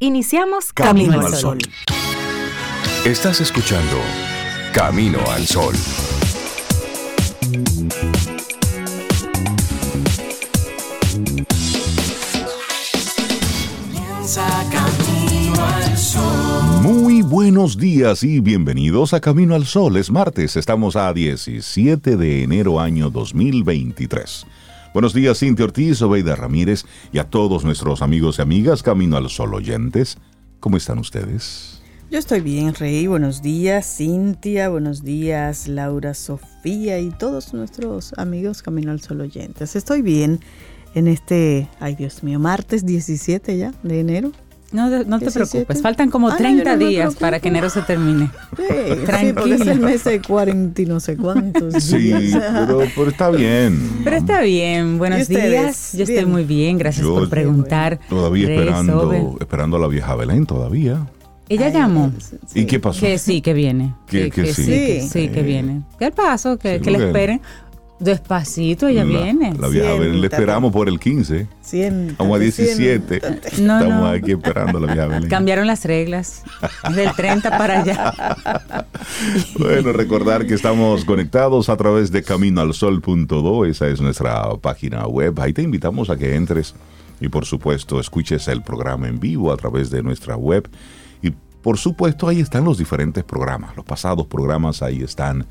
Iniciamos Camino, al Sol. Estás escuchando Camino al Sol. Muy buenos días y bienvenidos a Camino al Sol. Es martes, estamos a 17 de enero año 2023. Buenos días, Cintia Ortiz, Obeida Ramírez y a todos nuestros amigos y amigas Camino al Sol oyentes. ¿Cómo están ustedes? Yo estoy bien, Rey. Buenos días, Cintia. Buenos días, Laura, Sofía y todos nuestros amigos Camino al Sol oyentes. Estoy bien en este, ay Dios mío, martes 17 ya de enero. No, no te preocupes, faltan como 30 días para que enero se termine. Sí, Tranquilo. es el mes de 40 y no sé cuántos. Sí, pero, está bien. Pero está bien. Buenos días. Yo estoy muy bien, gracias por preguntar. Todavía esperando, esperando a la vieja Belén, todavía. Ella llamó. ¿Y qué pasó? Que sí, que viene. Que, sí. sí. sí, que viene. ¿Qué paso? Que, que le esperen. Despacito, ella viene. La vieja Belén le esperamos por el 15. Siéntate, Estamos a 17. No, Estamos aquí esperando a la vieja Belén. Cambiaron las reglas. Del 30 para allá. bueno, recordar que estamos conectados a través de caminoalsol.do. Esa es nuestra página web. Ahí te invitamos a que entres y, por supuesto, escuches el programa en vivo a través de nuestra web. Y, por supuesto, ahí están los diferentes programas. Los pasados programas ahí están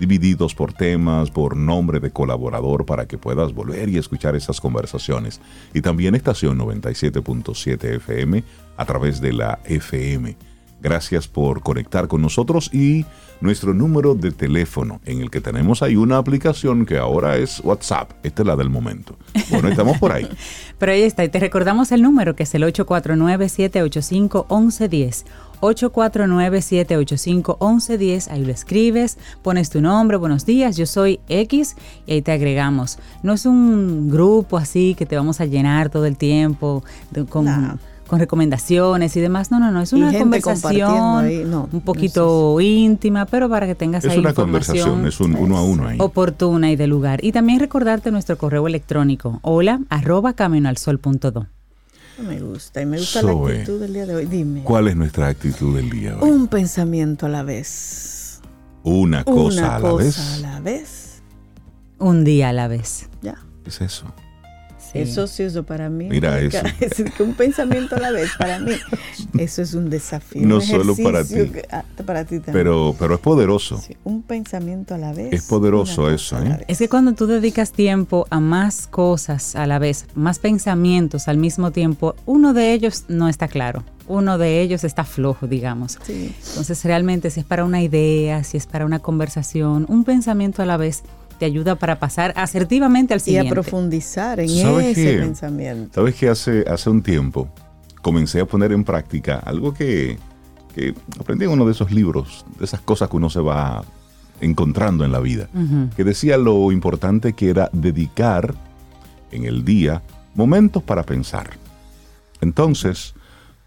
divididos por temas, por nombre de colaborador, para que puedas volver y escuchar esas conversaciones. Y también estación 97.7 FM a través de la FM. Gracias por conectar con nosotros y nuestro número de teléfono en el que tenemos ahí una aplicación que ahora es WhatsApp. Esta es la del momento. Bueno, estamos por ahí. Pero ahí está. Y te recordamos el número que es el 849-785-1110. 849-785-1110. Ahí lo escribes, pones tu nombre, buenos días, yo soy X y ahí te agregamos. No es un grupo así que te vamos a llenar todo el tiempo con, con recomendaciones y demás. No, no, no, es una conversación un poquito íntima, pero para que tengas es ahí una conversación, es un uno a uno ahí. Oportuna y de lugar. Y también recordarte nuestro correo electrónico, hola arroba caminoalsol.do. Me gusta, y me gusta la actitud del día de hoy. Dime. ¿Cuál es nuestra actitud del día de hoy? Un pensamiento a la vez. Una cosa, a, la cosa vez. a la vez. Un día a la vez. Ya. Es eso. Eso sí, eso para mí. Mira eso. Es un pensamiento a la vez, para mí. Eso es un desafío. No solo para ti. Ah, para ti también. Pero, pero es poderoso. un pensamiento a la vez. Es poderoso eso. ¿eh? Es que cuando tú dedicas tiempo a más cosas a la vez, más pensamientos al mismo tiempo, uno de ellos no está claro. Uno de ellos está flojo, digamos. Sí. Entonces, realmente, si es para una idea, si es para una conversación, un pensamiento a la vez te ayuda para pasar asertivamente al siguiente. Y a profundizar en ese pensamiento. Sabes que hace, hace un tiempo comencé a poner en práctica algo que, que aprendí en uno de esos libros, de esas cosas que uno se va encontrando en la vida, que decía lo importante que era dedicar en el día momentos para pensar. Entonces,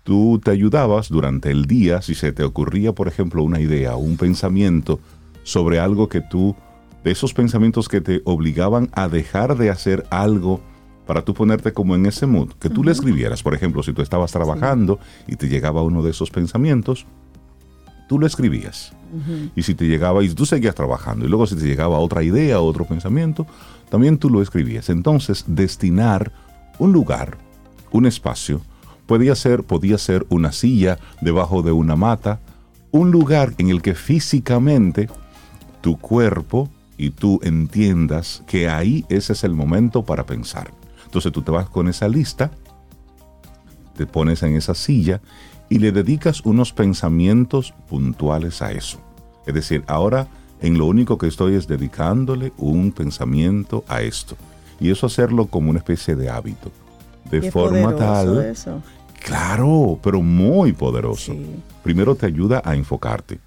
tú te ayudabas durante el día, si se te ocurría, por ejemplo, una idea o un pensamiento sobre algo que tú de esos pensamientos que te obligaban a dejar de hacer algo para tú ponerte como en ese mood, que tú le escribieras, por ejemplo, si tú estabas trabajando y te llegaba uno de esos pensamientos, tú lo escribías. Y si te llegaba y tú seguías trabajando, y luego si te llegaba otra idea, otro pensamiento, también tú lo escribías. Entonces, destinar un lugar, un espacio, podía ser, podía ser una silla debajo de una mata, un lugar en el que físicamente tu cuerpo y tú entiendas que ahí ese es el momento para pensar. Entonces tú te vas con esa lista, te pones en esa silla y le dedicas unos pensamientos puntuales a eso. Es decir, ahora en lo único que estoy es dedicándole un pensamiento a esto. Y eso hacerlo como una especie de hábito. De forma tal... Eso. Claro, pero muy poderoso. Primero te ayuda a enfocarte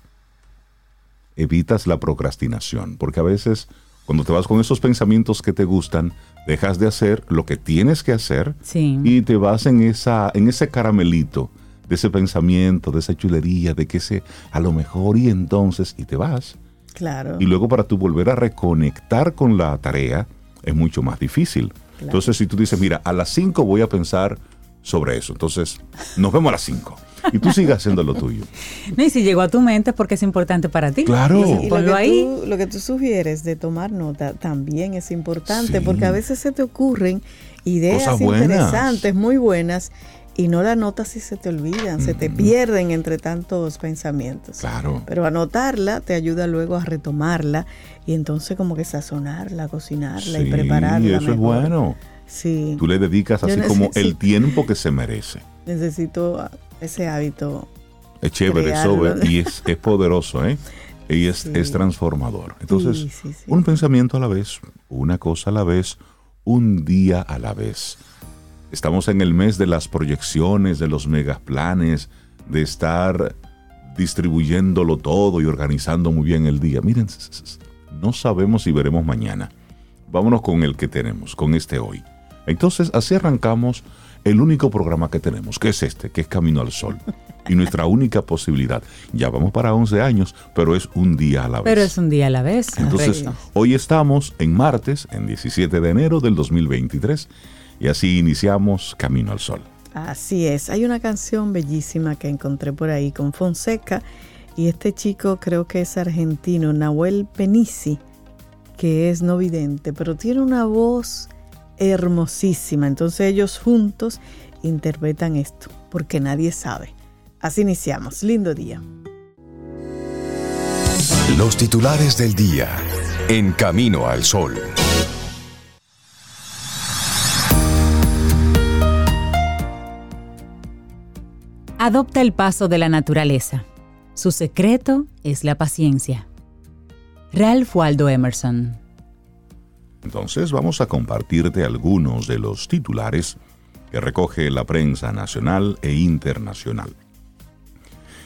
evitas la procrastinación, porque a veces cuando te vas con esos pensamientos que te gustan, dejas de hacer lo que tienes que hacer y te vas en, esa, en ese caramelito de ese pensamiento, de esa chulería, de que ese a lo mejor y entonces, y te vas. Claro. Y luego para tú volver a reconectar con la tarea es mucho más difícil. Entonces si tú dices, mira, a las 5 voy a pensar sobre eso. Entonces, nos vemos a las 5 y tú sigas haciendo lo tuyo. No, y si llegó a tu mente es porque es importante para ti. Claro. Y, lo, que ahí. Tú, lo que tú sugieres de tomar nota también es importante porque a veces se te ocurren ideas interesantes, muy buenas, y no la notas y se te olvidan, se te pierden entre tantos pensamientos. Claro. Pero anotarla te ayuda luego a retomarla y entonces como que sazonarla, cocinarla y prepararla. Y eso es bueno. Sí. Tú le dedicas así como el tiempo que se merece. Necesito ese hábito. Es chévere, y es, es, poderoso, ¿eh? Y es, es transformador. Entonces, un pensamiento a la vez, una cosa a la vez, un día a la vez. Estamos en el mes de las proyecciones, de los megaplanes, de estar distribuyéndolo todo y organizando muy bien el día. Miren, no sabemos si veremos mañana. Vámonos con el que tenemos, con este hoy. Entonces, así arrancamos el único programa que tenemos, que es este, que es Camino al Sol. Y nuestra única posibilidad. Ya vamos para 11 años, pero es un día a la vez. Pero es un día a la vez. Entonces, hoy estamos en martes, en 17 de enero del 2023, y así iniciamos Camino al Sol. Así es. Hay una canción bellísima que encontré por ahí con Fonseca, y este chico creo que es argentino, Nahuel Penisi, que es no vidente, pero tiene una voz hermosísima. Entonces ellos juntos interpretan esto, porque nadie sabe. Así iniciamos. Lindo día. Los titulares del día. En camino al sol. Adopta el paso de la naturaleza. Su secreto es la paciencia. Ralph Waldo Emerson. Entonces vamos a compartirte algunos de los titulares que recoge la prensa nacional e internacional.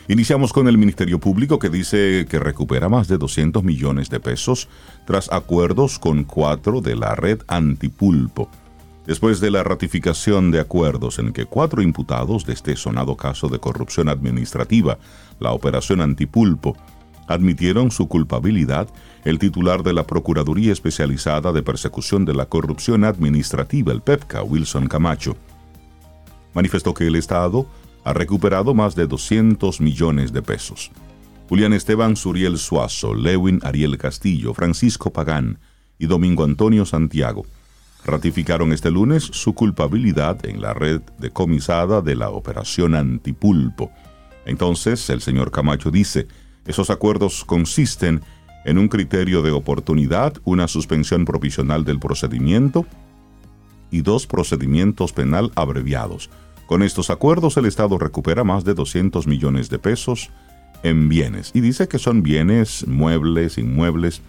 Iniciamos con el Ministerio Público que dice que recupera más de 200 millones de pesos tras acuerdos con cuatro de la red antipulpo. Después de la ratificación de acuerdos en que cuatro imputados de este sonado caso de corrupción administrativa, la operación antipulpo, admitieron su culpabilidad, el titular de la Procuraduría Especializada de Persecución de la Corrupción Administrativa, el PEPCA, Wilson Camacho, manifestó que el Estado ha recuperado más de 200 millones de pesos. Julián Esteban Suriel Suazo, Lewin Ariel Castillo, Francisco Pagán y Domingo Antonio Santiago ratificaron este lunes su culpabilidad en la red decomisada de la operación Antipulpo. Entonces, el señor Camacho dice, esos acuerdos consisten en un criterio de oportunidad, una suspensión provisional del procedimiento y dos procedimientos penal abreviados. Con estos acuerdos el Estado recupera más de 200 millones de pesos en bienes y dice que son bienes, muebles, inmuebles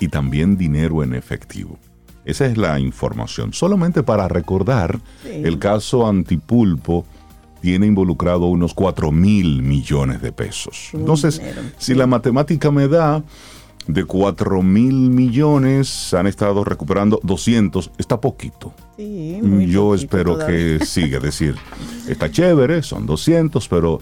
y también dinero en efectivo. Esa es la información. Solamente para recordar, el caso Antipulpo tiene involucrado unos 4 mil millones de pesos. Entonces, si la matemática me da de 4 mil millones, han estado recuperando 200, está poquito. Sí, Yo espero que siga, es decir, está chévere, son 200, pero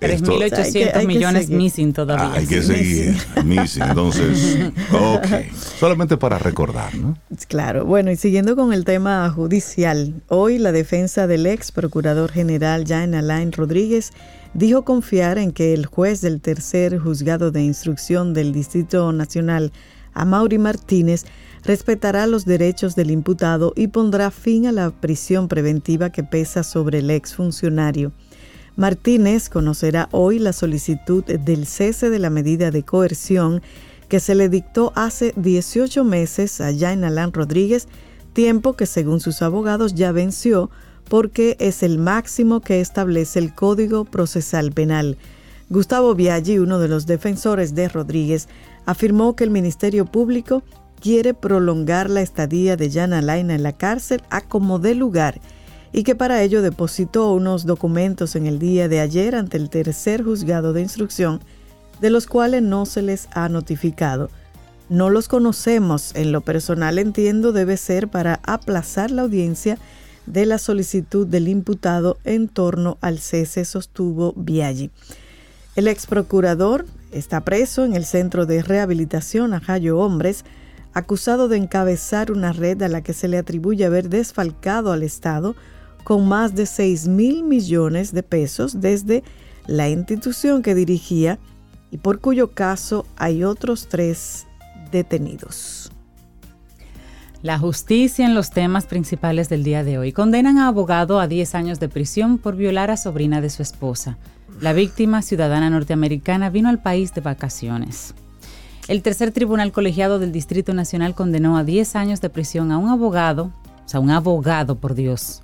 3.800 millones missing todavía. hay que seguir missing. Entonces, ok. Solamente para recordar, ¿no? Claro. Bueno, y siguiendo con el tema judicial, hoy la defensa del ex procurador general Jan Alain Rodríguez dijo confiar en que el juez del tercer juzgado de instrucción del Distrito Nacional, Amaury Martínez, respetará los derechos del imputado y pondrá fin a la prisión preventiva que pesa sobre el ex funcionario. Martínez conocerá hoy la solicitud del cese de la medida de coerción que se le dictó hace 18 meses a Jain Alain Rodríguez, tiempo que según sus abogados ya venció porque es el máximo que establece el Código Procesal Penal. Gustavo Biaggi, uno de los defensores de Rodríguez, afirmó que el Ministerio Público quiere prolongar la estadía de Jan Alain en la cárcel a como dé lugar y que para ello depositó unos documentos en el día de ayer ante el tercer juzgado de instrucción, de los cuales no se les ha notificado. No los conocemos, en lo personal entiendo debe ser para aplazar la audiencia de la solicitud del imputado en torno al cese, sostuvo Biaggi. El ex procurador está preso en el Centro de Rehabilitación Ajayo Hombres, acusado de encabezar una red a la que se le atribuye haber desfalcado al Estado con más de 6 mil millones de pesos desde la institución que dirigía y por cuyo caso hay otros tres detenidos. La justicia en los temas principales del día de hoy. Condenan a abogado a 10 años de prisión por violar a sobrina de su esposa. La víctima, ciudadana norteamericana, vino al país de vacaciones. El tercer tribunal colegiado del Distrito Nacional condenó a 10 años de prisión a un abogado, o sea, un abogado, por Dios,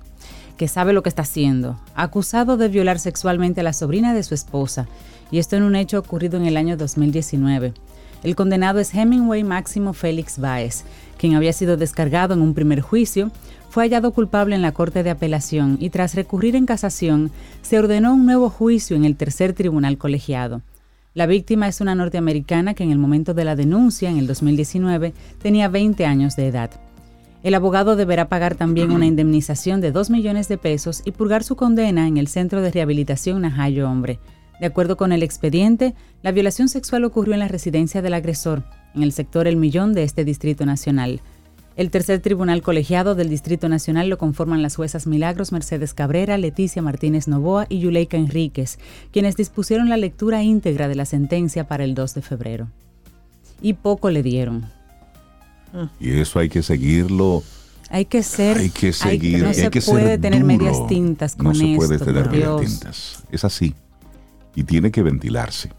que sabe lo que está haciendo, acusado de violar sexualmente a la sobrina de su esposa, y esto en un hecho ocurrido en el año 2019. El condenado es Hemingway Máximo Félix Báez, quien había sido descargado en un primer juicio, fue hallado culpable en la Corte de Apelación y tras recurrir en casación, se ordenó un nuevo juicio en el tercer tribunal colegiado. La víctima es una norteamericana que en el momento de la denuncia, en el 2019, tenía 20 años de edad. El abogado deberá pagar también una indemnización de 2 millones de pesos y purgar su condena en el Centro de Rehabilitación Najayo Hombre. De acuerdo con el expediente, la violación sexual ocurrió en la residencia del agresor, en el sector El Millón de este Distrito Nacional. El tercer tribunal colegiado del Distrito Nacional lo conforman las juezas Milagros Mercedes Cabrera, Leticia Martínez Novoa y Yuleika Enríquez, quienes dispusieron la lectura íntegra de la sentencia para el 2 de febrero. Y poco le dieron. Y eso hay que seguirlo. Hay que ser. Hay que seguir. no se puede tener medias tintas con No esto. se puede tener medias tintas. Es así. Y tiene que ventilarse.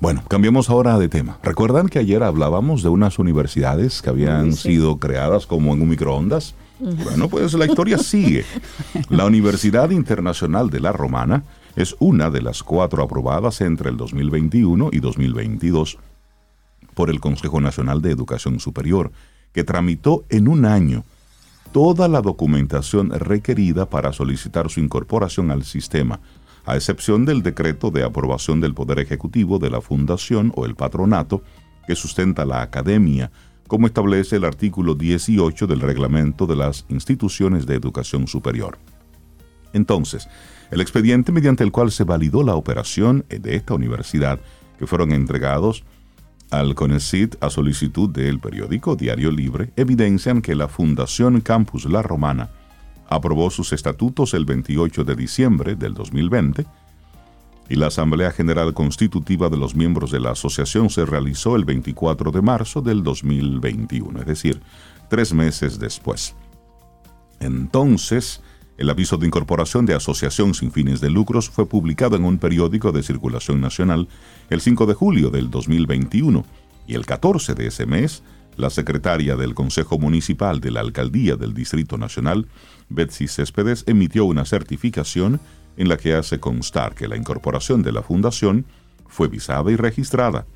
Bueno, cambiemos ahora de tema. ¿Recuerdan que ayer hablábamos de unas universidades que habían sido creadas como en un microondas? Bueno, pues la historia sigue. La Universidad Internacional de la Romana es una de las cuatro aprobadas entre el 2021 y 2022 por el Consejo Nacional de Educación Superior, que tramitó en un año toda la documentación requerida para solicitar su incorporación al sistema, a excepción del decreto de aprobación del Poder Ejecutivo de la Fundación o el patronato que sustenta la academia, como establece el artículo 18 del reglamento de las instituciones de educación superior. Entonces, el expediente mediante el cual se validó la operación de esta universidad, que fueron entregados al CONECIT a solicitud del periódico Diario Libre, evidencian que la Fundación Campus La Romana aprobó sus estatutos el 28 de diciembre del 2020 y la Asamblea General Constitutiva de los miembros de la asociación se realizó el 24 de marzo del 2021, es decir, tres meses después. Entonces, el aviso de incorporación de asociación sin fines de lucros fue publicado en un periódico de circulación nacional el 5 de julio del 2021 y el 14 de ese mes, la secretaria del Consejo Municipal de la Alcaldía del Distrito Nacional, Betsy Céspedes, emitió una certificación en la que hace constar que la incorporación de la fundación fue visada y registrada.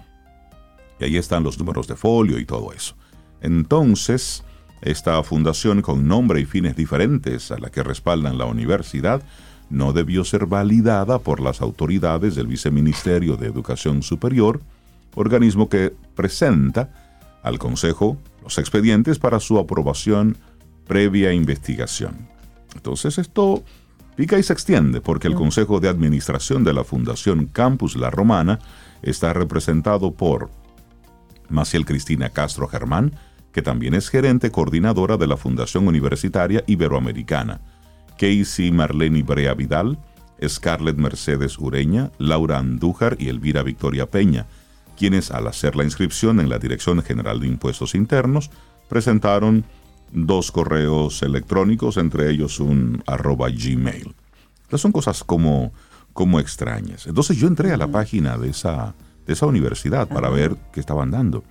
Y ahí están los números de folio y todo eso. Entonces, esta fundación con nombre y fines diferentes a la que respaldan la universidad no debió ser validada por las autoridades del Viceministerio de Educación Superior, organismo que presenta al Consejo los expedientes para su aprobación previa investigación. Entonces esto pica y se extiende porque el Consejo de Administración de la Fundación Campus La Romana está representado por Maciel Cristina Castro Germán, que también es gerente coordinadora de la Fundación Universitaria Iberoamericana, Casey Marlene Brea Vidal, Scarlett Mercedes Ureña, Laura Andújar y Elvira Victoria Peña, quienes al hacer la inscripción en la Dirección General de Impuestos Internos presentaron dos correos electrónicos, entre ellos un arroba gmail. Estas son cosas como, como extrañas. Entonces yo entré a la página de esa, de esa universidad para ver qué estaban dando.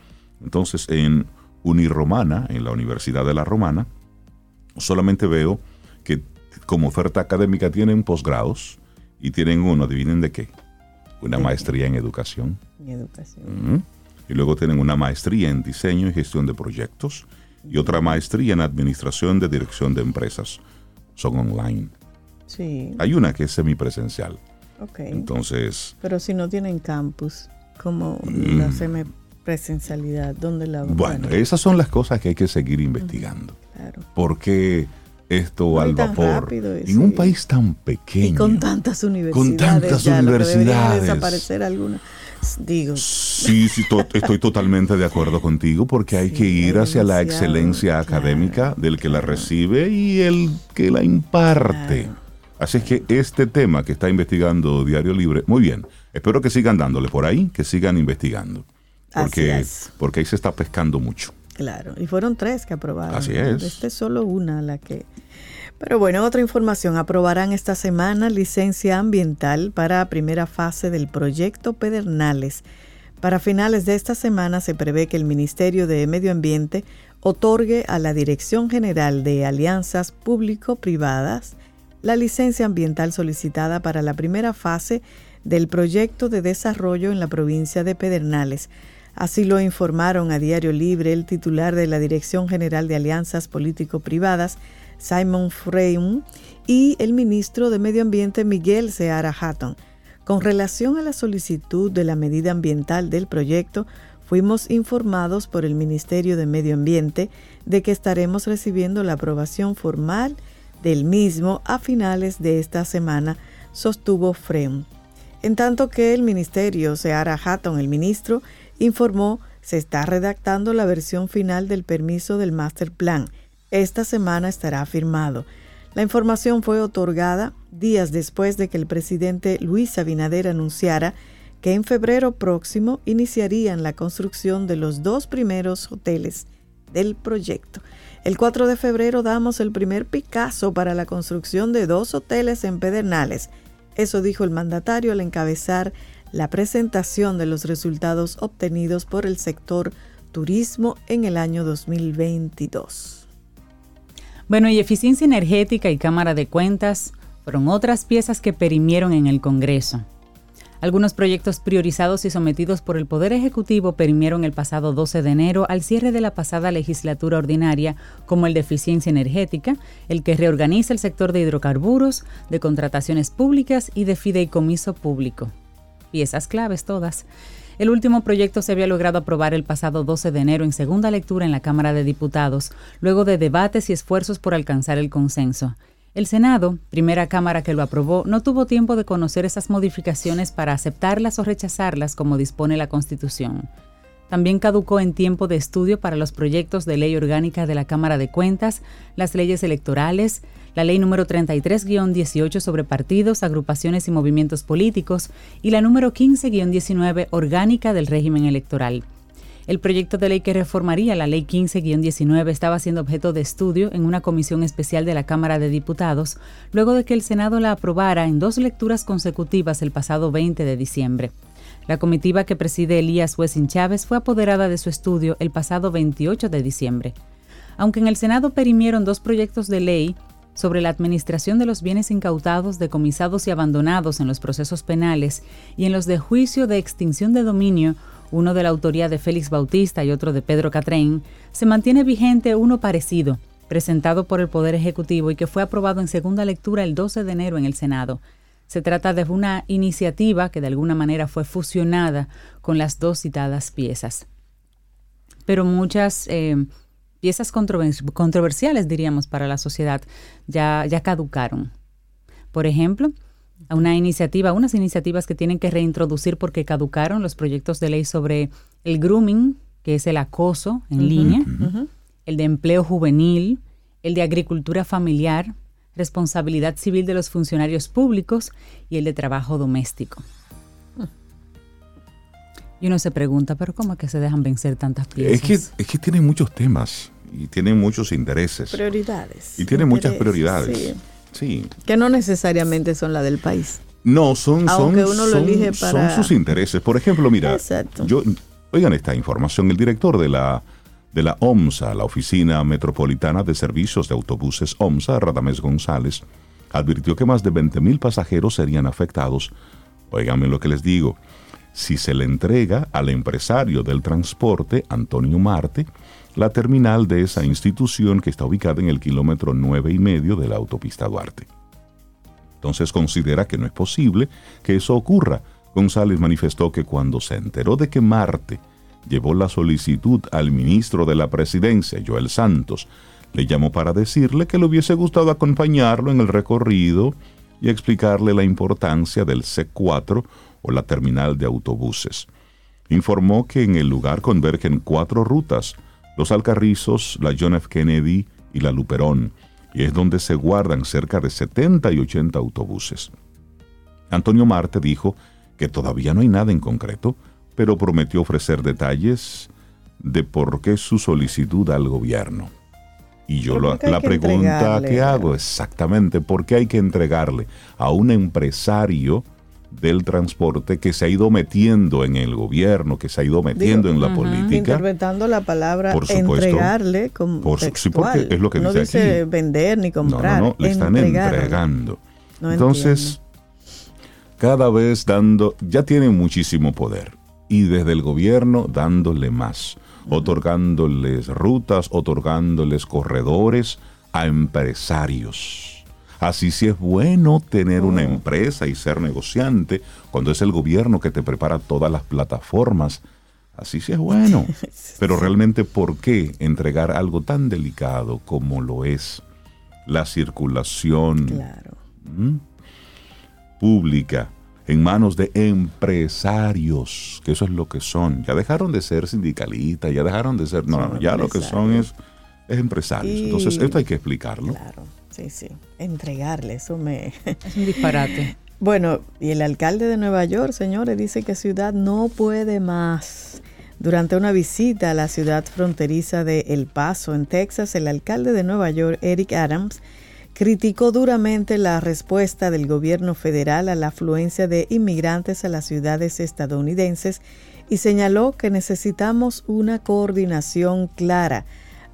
Entonces en Uniromana, en la Universidad de la Romana, solamente veo que como oferta académica tienen posgrados y tienen uno, adivinen de qué, una maestría en educación. Educación. Y luego tienen una maestría en diseño y gestión de proyectos y otra maestría en administración de dirección de empresas. Son online. Sí, Hay una que es semipresencial. ok. Entonces, Pero si no tienen campus, como Mm. la semipresencialidad, ¿dónde la bueno, esas son las cosas que hay que seguir investigando. claro. ¿Por qué esto No, al vapor? En un país tan pequeño. Y con tantas universidades. tantas ya, universidades. desaparecer algunas. Digo. Sí, sí, estoy totalmente de acuerdo contigo porque hay que ir hacia la excelencia académica del que la recibe y el que la imparte. Así es que este tema que está investigando Diario Libre, muy bien, espero que sigan dándole por ahí, que sigan investigando. Porque, porque ahí se está pescando mucho. Claro, y fueron tres que aprobaron. Así es. Este es solo una la que... Pero bueno, otra información. Aprobarán esta semana licencia ambiental para primera fase del proyecto Pedernales. Para finales de esta semana se prevé que el Ministerio de Medio Ambiente otorgue a la Dirección General de Alianzas Público-Privadas la licencia ambiental solicitada para la primera fase del proyecto de desarrollo en la provincia de Pedernales. Así lo informaron a Diario Libre el titular de la Dirección General de Alianzas Político-Privadas, Simon Freum, y el ministro de Medio Ambiente, Miguel Seara Hatton. Con relación a la solicitud de la medida ambiental del proyecto, fuimos informados por el Ministerio de Medio Ambiente de que estaremos recibiendo la aprobación formal del mismo a finales de esta semana, sostuvo Freum. En tanto que el Ministerio, Seara Hatton, el ministro, informó se está redactando la versión final del permiso del Master Plan esta semana estará firmado. La información fue otorgada días después de que el presidente Luis Abinader anunciara que en febrero próximo iniciarían la construcción de los dos primeros hoteles del proyecto. El 4 de febrero damos el primer Picasso para la construcción de dos hoteles en Pedernales. Eso dijo el mandatario al encabezar la presentación de los resultados obtenidos por el sector turismo en el año 2022. Bueno, y eficiencia energética y Cámara de Cuentas fueron otras piezas que perimieron en el Congreso. Algunos proyectos priorizados y sometidos por el Poder Ejecutivo perimieron el pasado 12 de enero al cierre de la pasada legislatura ordinaria, como el de eficiencia energética, el que reorganiza el sector de hidrocarburos, de contrataciones públicas y de fideicomiso público. Piezas claves todas. El último proyecto se había logrado aprobar el pasado 12 de enero en segunda lectura en la Cámara de Diputados, luego de debates y esfuerzos por alcanzar el consenso. El Senado, primera Cámara que lo aprobó, no tuvo tiempo de conocer esas modificaciones para aceptarlas o rechazarlas como dispone la Constitución. También caducó en tiempo de estudio para los proyectos de ley orgánica de la Cámara de Cuentas, las leyes electorales, la ley número 33-18 sobre partidos, agrupaciones y movimientos políticos y la número 15-19 orgánica del régimen electoral. El proyecto de ley que reformaría la ley 15-19 estaba siendo objeto de estudio en una comisión especial de la Cámara de Diputados, luego de que el Senado la aprobara en dos lecturas consecutivas el pasado 20 de diciembre. La comitiva que preside Elías Wessing Chávez fue apoderada de su estudio el pasado 28 de diciembre. Aunque en el Senado perimieron dos proyectos de ley, sobre la administración de los bienes incautados, decomisados y abandonados en los procesos penales y en los de juicio de extinción de dominio, uno de la autoría de Félix Bautista y otro de Pedro Catrén, se mantiene vigente uno parecido, presentado por el Poder Ejecutivo y que fue aprobado en segunda lectura el 12 de enero en el Senado. Se trata de una iniciativa que de alguna manera fue fusionada con las dos citadas piezas. Pero muchas eh, piezas controversiales, diríamos, para la sociedad, ya, ya caducaron. Por ejemplo, una iniciativa, unas iniciativas que tienen que reintroducir porque caducaron los proyectos de ley sobre el grooming, que es el acoso en línea, el de empleo juvenil, el de agricultura familiar, responsabilidad civil de los funcionarios públicos y el de trabajo doméstico. Y uno se pregunta, pero ¿cómo es que se dejan vencer tantas piezas? Es que, es que tienen muchos temas y tienen muchos intereses. Prioridades. Y tienen muchas prioridades. Sí. Que no necesariamente son las del país. No, son, son, son, sus intereses. Por ejemplo, mira, yo, oigan esta información, el director de la, de la OMSA, la Oficina Metropolitana de Servicios de Autobuses OMSA, Radamés González, advirtió que más de 20.000 pasajeros serían afectados. Óiganme lo que les digo si se le entrega al empresario del transporte, Antonio Marte, la terminal de esa institución que está ubicada en el kilómetro nueve y medio de la autopista Duarte. Entonces considera que no es posible que eso ocurra. González manifestó que cuando se enteró de que Marte llevó la solicitud al ministro de la presidencia, Joel Santos, le llamó para decirle que le hubiese gustado acompañarlo en el recorrido y explicarle la importancia del C4 o la terminal de autobuses. Informó que en el lugar convergen cuatro rutas, los Alcarrizos, la John F. Kennedy y la Luperón, y es donde se guardan cerca de 70 y 80 autobuses. Antonio Marte dijo que todavía no hay nada en concreto, pero prometió ofrecer detalles de por qué su solicitud al gobierno. Y yo la, pregunta que hago exactamente, ¿por qué hay que entregarle a un empresario del transporte que se ha ido metiendo en el gobierno, que se ha ido metiendo en la política? Interpretando la palabra entregarle como por, Sí, porque es lo que no dice, vender ni comprar. No, no, le están entregando. Entonces, cada vez dando, ya tienen muchísimo poder. Y desde el gobierno dándole más otorgándoles rutas, otorgándoles corredores a empresarios. Así si es bueno tener una oh. empresa y ser negociante cuando es el gobierno que te prepara todas las plataformas. Así sí es bueno. Pero realmente, ¿por qué entregar algo tan delicado como lo es la circulación pública en manos de empresarios, que eso es lo que son. Ya dejaron de ser sindicalistas, ya dejaron de ser... No, no, ya lo que son es, es empresarios. Entonces, esto hay que explicarlo. Claro, sí, sí. Entregarle, eso me... Es un disparate. Bueno, y el alcalde de Nueva York, señores, dice que ciudad no puede más. Durante una visita a la ciudad fronteriza de El Paso, en Texas, el alcalde de Nueva York, Eric Adams, criticó duramente la respuesta del gobierno federal a la afluencia de inmigrantes a las ciudades estadounidenses y señaló que necesitamos una coordinación clara.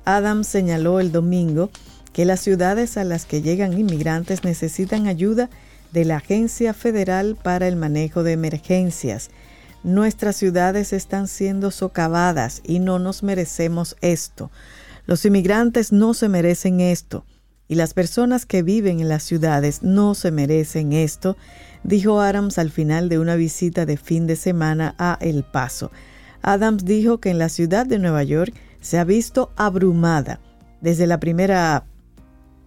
Adams señaló el domingo que las ciudades a las que llegan inmigrantes necesitan ayuda de la Agencia Federal para el Manejo de Emergencias. Nuestras ciudades están siendo socavadas y no nos merecemos esto. Los inmigrantes no se merecen esto y las personas que viven en las ciudades no se merecen esto, dijo Adams al final de una visita de fin de semana a El Paso. Adams dijo que en la ciudad de Nueva York se ha visto abrumada. Desde la primera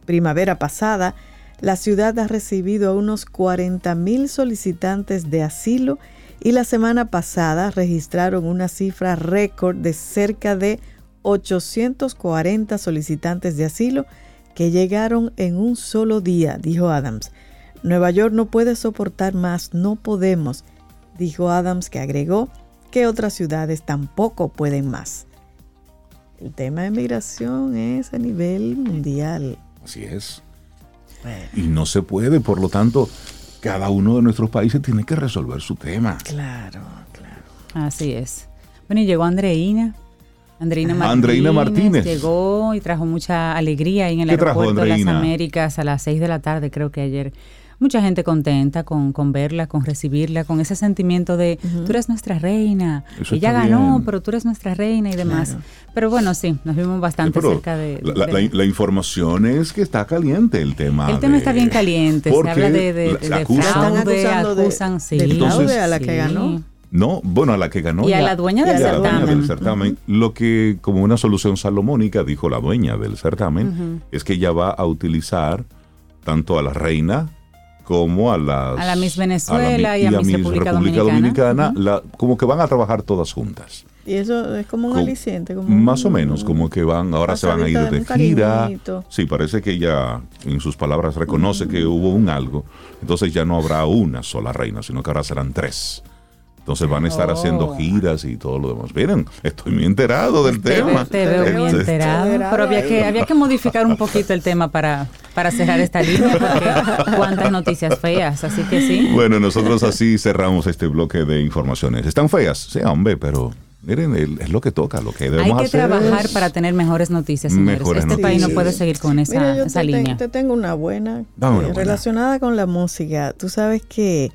primavera pasada, la ciudad ha recibido a unos 40.000 solicitantes de asilo y la semana pasada registraron una cifra récord de cerca de 840 solicitantes de asilo que llegaron en un solo día, dijo Adams. Nueva York no puede soportar más, no podemos, dijo Adams, que agregó que otras ciudades tampoco pueden más. El tema de migración es a nivel mundial. Así es. Y no se puede, por lo tanto, cada uno de nuestros países tiene que resolver su tema. Claro, claro. Así es. Bueno, y llegó Andreina Andreina Martínez, llegó y trajo mucha alegría en el aeropuerto de las Américas a las 6 de la tarde, creo que ayer. Mucha gente contenta con, con verla, con recibirla, con ese sentimiento de tú eres nuestra reina. Ella ganó, pero tú eres nuestra reina y demás. Pero bueno, sí, nos vimos bastante cerca de, la, información es que está caliente el tema. El tema está bien caliente. Se habla de, de, fraude, acusan, sí. fraude a la que ganó. No, bueno, a la que ganó. Y a la dueña del certamen. Lo que, como una solución salomónica, dijo la dueña del certamen, es que ella va a utilizar tanto a la reina como a las... A la Miss Venezuela y, a, Miss República, Dominicana, como que van a trabajar todas juntas. Y eso es como un aliciente. Como más o menos, como que van, ahora se van a ir de gira. Sí, parece que ella en sus palabras reconoce que hubo un algo. Entonces ya no habrá una sola reina, sino que ahora serán tres. Entonces van a estar haciendo oh. giras y todo lo demás. Miren, estoy muy enterado del tema. Te veo muy este, enterado. Pero había que, había que modificar un poquito el tema para, para cerrar esta línea, porque cuántas noticias feas, así que sí. Bueno, nosotros así cerramos este bloque de informaciones. Están feas, sí, hombre, pero Miren, es lo que toca, lo que debemos Hay que trabajar para tener mejores noticias, señores. este país no puede seguir con esa, yo esa línea. te tengo una buena, eh, relacionada con la música. Tú sabes que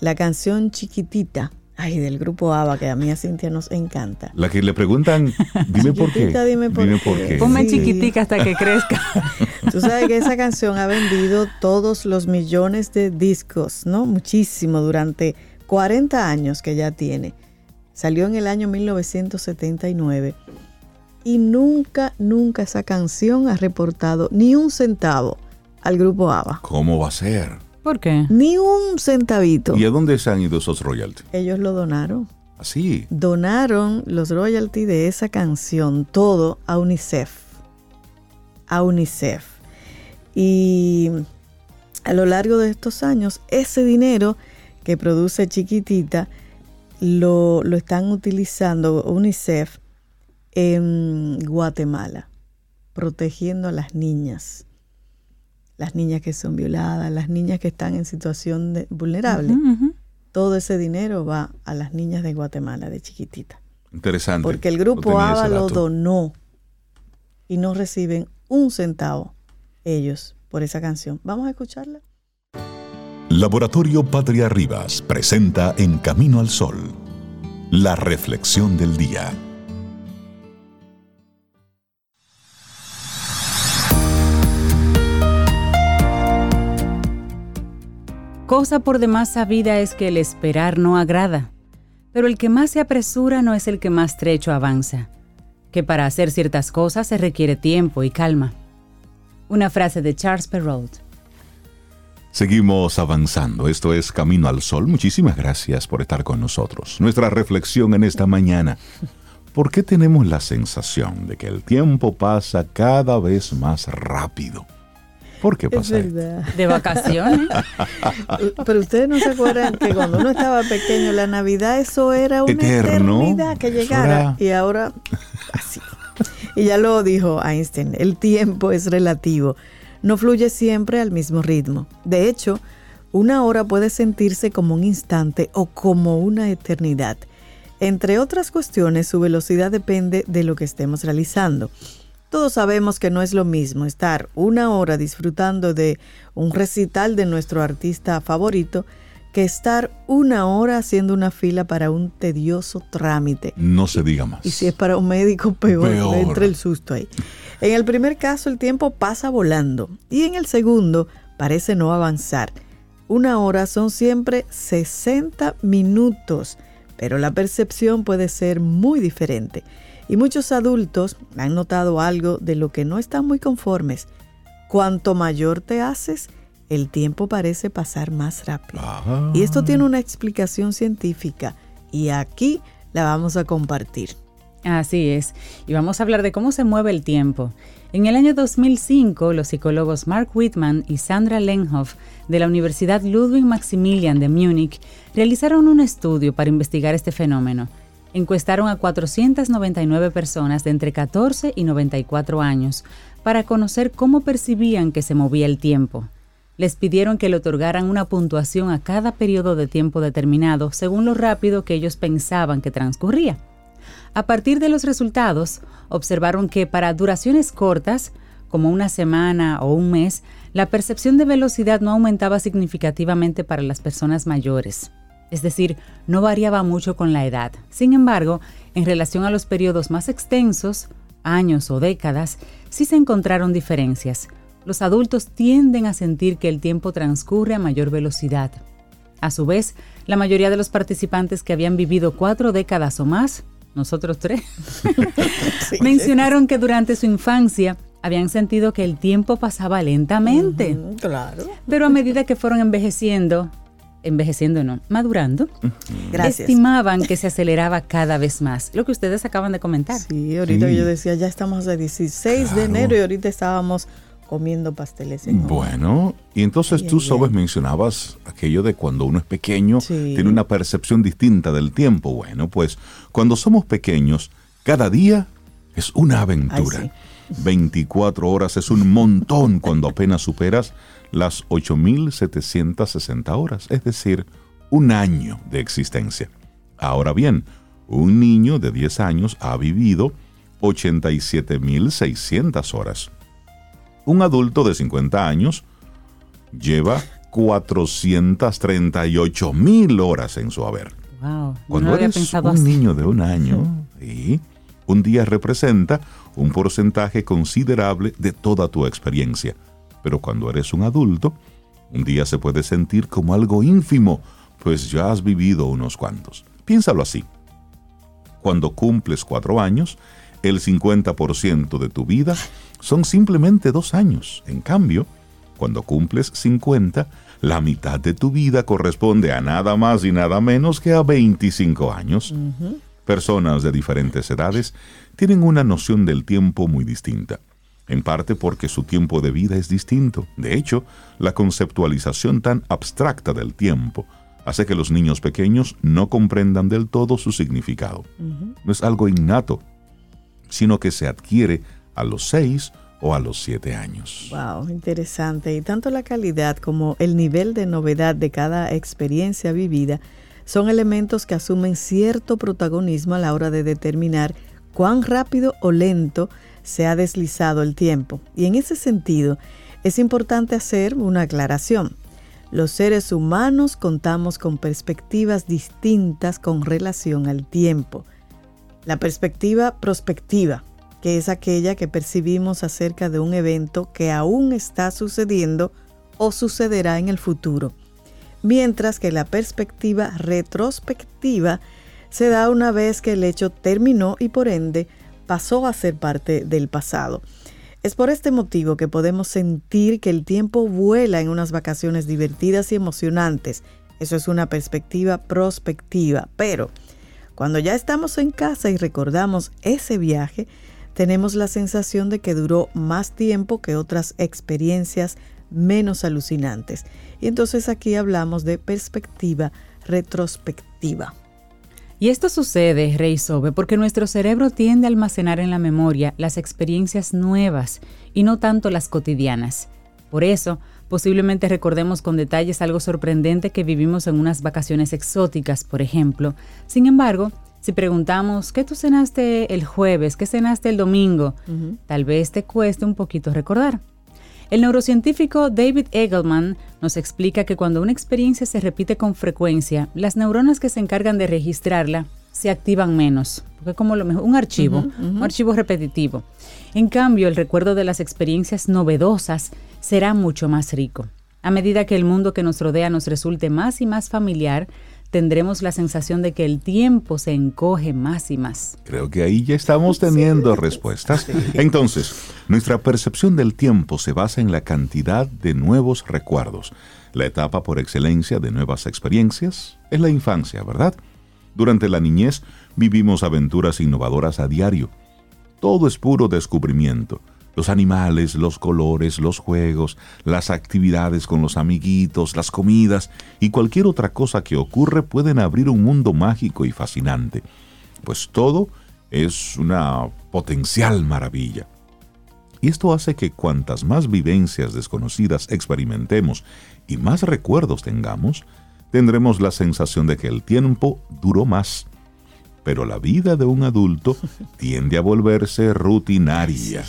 la canción Chiquitita Ay, del grupo ABBA, que a mí a Cintia nos encanta. La que le preguntan, dime por qué. Dime por, qué. Ponme chiquitica hasta que crezca. Tú sabes que esa canción ha vendido todos los millones de discos, ¿no? Muchísimo, durante 40 años que ya tiene. Salió en el año 1979. Y nunca, nunca esa canción ha reportado ni un centavo al grupo ABBA. ¿Cómo va a ser? ¿Por qué? Ni un centavito. ¿Y a dónde se han ido esos royalties? Ellos lo donaron. Así. Donaron los royalties de esa canción, todo a UNICEF. A UNICEF. Y a lo largo de estos años, ese dinero que produce Chiquitita lo, lo están utilizando UNICEF en Guatemala, protegiendo a las niñas las niñas que son violadas, las niñas que están en situación vulnerable. Todo ese dinero va a las niñas de Guatemala, de chiquitita. Interesante. Porque el grupo ABA lo donó y no reciben un centavo ellos por esa canción. Vamos a escucharla. Laboratorio Patria Rivas presenta En Camino al Sol, la reflexión del día. Cosa por demás sabida es que el esperar no agrada, pero el que más se apresura no es el que más trecho avanza, que para hacer ciertas cosas se requiere tiempo y calma. Una frase de Charles Perrault. Seguimos avanzando. Esto es Camino al Sol. Muchísimas gracias por estar con nosotros. Nuestra reflexión en esta mañana. ¿Por qué tenemos la sensación de que el tiempo pasa cada vez más rápido? ¿Por qué pasa? Es verdad. De vacaciones. Pero ustedes no se acuerdan que cuando uno estaba pequeño, la Navidad eso era una eternidad que llegara. Y ahora, así. Y ya lo dijo Einstein, el tiempo es relativo. No fluye siempre al mismo ritmo. De hecho, una hora puede sentirse como un instante o como una eternidad. Entre otras cuestiones, su velocidad depende de lo que estemos realizando. Todos sabemos que no es lo mismo estar una hora disfrutando de un recital de nuestro artista favorito que estar una hora haciendo una fila para un tedioso trámite. No se diga más. Y si es para un médico, peor, peor. entre el susto ahí. En el primer caso, el tiempo pasa volando y en el segundo parece no avanzar. Una hora son siempre 60 minutos, pero la percepción puede ser muy diferente. Y muchos adultos han notado algo de lo que no están muy conformes. Cuanto mayor te haces, el tiempo parece pasar más rápido. Y esto tiene una explicación científica y aquí la vamos a compartir. Así es. Y vamos a hablar de cómo se mueve el tiempo. En el año 2005, los psicólogos Mark Whitman y Sandra Lenhoff de la Universidad Ludwig Maximilian de Múnich realizaron un estudio para investigar este fenómeno encuestaron a 499 personas de entre 14 y 94 años para conocer cómo percibían que se movía el tiempo. Les pidieron que le otorgaran una puntuación a cada periodo de tiempo determinado según lo rápido que ellos pensaban que transcurría. A partir de los resultados, observaron que para duraciones cortas, como una semana o un mes, la percepción de velocidad no aumentaba significativamente para las personas mayores es decir, no variaba mucho con la edad. Sin embargo, en relación a los periodos más extensos, años o décadas, sí se encontraron diferencias. Los adultos tienden a sentir que el tiempo transcurre a mayor velocidad. A su vez, la mayoría de los participantes que habían vivido cuatro décadas o más, nosotros tres, mencionaron que durante su infancia habían sentido que el tiempo pasaba lentamente. claro. Pero a medida que fueron envejeciendo, envejeciendo no, madurando, Gracias. estimaban que se aceleraba cada vez más. Lo que ustedes acaban de comentar. Sí, ahorita yo decía, ya estamos a 16 de enero y ahorita estábamos comiendo pasteles. En bueno, y entonces tú, Sobes, mencionabas aquello de cuando uno es pequeño, tiene una percepción distinta del tiempo. Bueno, pues cuando somos pequeños, cada día es una aventura. 24 horas es un montón cuando apenas superas las 8.760 horas, es decir, un año de existencia. Ahora bien, un niño de 10 años ha vivido 87.600 horas. Un adulto de 50 años lleva 438.000 horas en su haber. Cuando eres un niño de un año, un día representa un porcentaje considerable de toda tu experiencia. Pero cuando eres un adulto, un día se puede sentir como algo ínfimo, pues ya has vivido unos cuantos. Piénsalo así. Cuando cumples cuatro años, el 50% de tu vida son simplemente dos años. En cambio, cuando cumples 50, la mitad de tu vida corresponde a nada más y nada menos que a 25 años. Personas de diferentes edades tienen una noción del tiempo muy distinta, en parte porque su tiempo de vida es distinto. De hecho, la conceptualización tan abstracta del tiempo hace que los niños pequeños no comprendan del todo su significado. No es algo innato, sino que se adquiere a los seis o a los siete años. Wow, interesante. Y tanto la calidad como el nivel de novedad de cada experiencia vivida son elementos que asumen cierto protagonismo a la hora de determinar cuán rápido o lento se ha deslizado el tiempo. Y en ese sentido, es importante hacer una aclaración. Los seres humanos contamos con perspectivas distintas con relación al tiempo. La perspectiva prospectiva, que es aquella que percibimos acerca de un evento que aún está sucediendo o sucederá en el futuro, mientras que la perspectiva retrospectiva se da una vez que el hecho terminó y por ende pasó a ser parte del pasado. Es por este motivo que podemos sentir que el tiempo vuela en unas vacaciones divertidas y emocionantes. Eso es una perspectiva prospectiva, pero cuando ya estamos en casa y recordamos ese viaje, tenemos la sensación de que duró más tiempo que otras experiencias menos alucinantes. Y entonces aquí hablamos de perspectiva retrospectiva. Y esto sucede, Rey Sobe, porque nuestro cerebro tiende a almacenar en la memoria las experiencias nuevas y no tanto las cotidianas. Por eso, posiblemente recordemos con detalles algo sorprendente que vivimos en unas vacaciones exóticas, por ejemplo. Sin embargo, si preguntamos, ¿qué tú cenaste el jueves? ¿Qué cenaste el domingo? Tal vez te cueste un poquito recordar. El neurocientífico David Eagleman nos explica que cuando una experiencia se repite con frecuencia, las neuronas que se encargan de registrarla se activan menos, porque es como lo mejor, un archivo, un archivo repetitivo. En cambio, el recuerdo de las experiencias novedosas será mucho más rico. A medida que el mundo que nos rodea nos resulte más y más familiar, tendremos la sensación de que el tiempo se encoge más y más. Creo que ahí ya estamos teniendo respuestas. Entonces, nuestra percepción del tiempo se basa en la cantidad de nuevos recuerdos. La etapa por excelencia de nuevas experiencias es la infancia, ¿verdad? Durante la niñez vivimos aventuras innovadoras a diario. Todo es puro descubrimiento los animales, los colores, los juegos, las actividades con los amiguitos, las comidas y cualquier otra cosa que ocurre pueden abrir un mundo mágico y fascinante, pues todo es una potencial maravilla. Y esto hace que cuantas más vivencias desconocidas experimentemos y más recuerdos tengamos, tendremos la sensación de que el tiempo duró más. Pero la vida de un adulto tiende a volverse rutinaria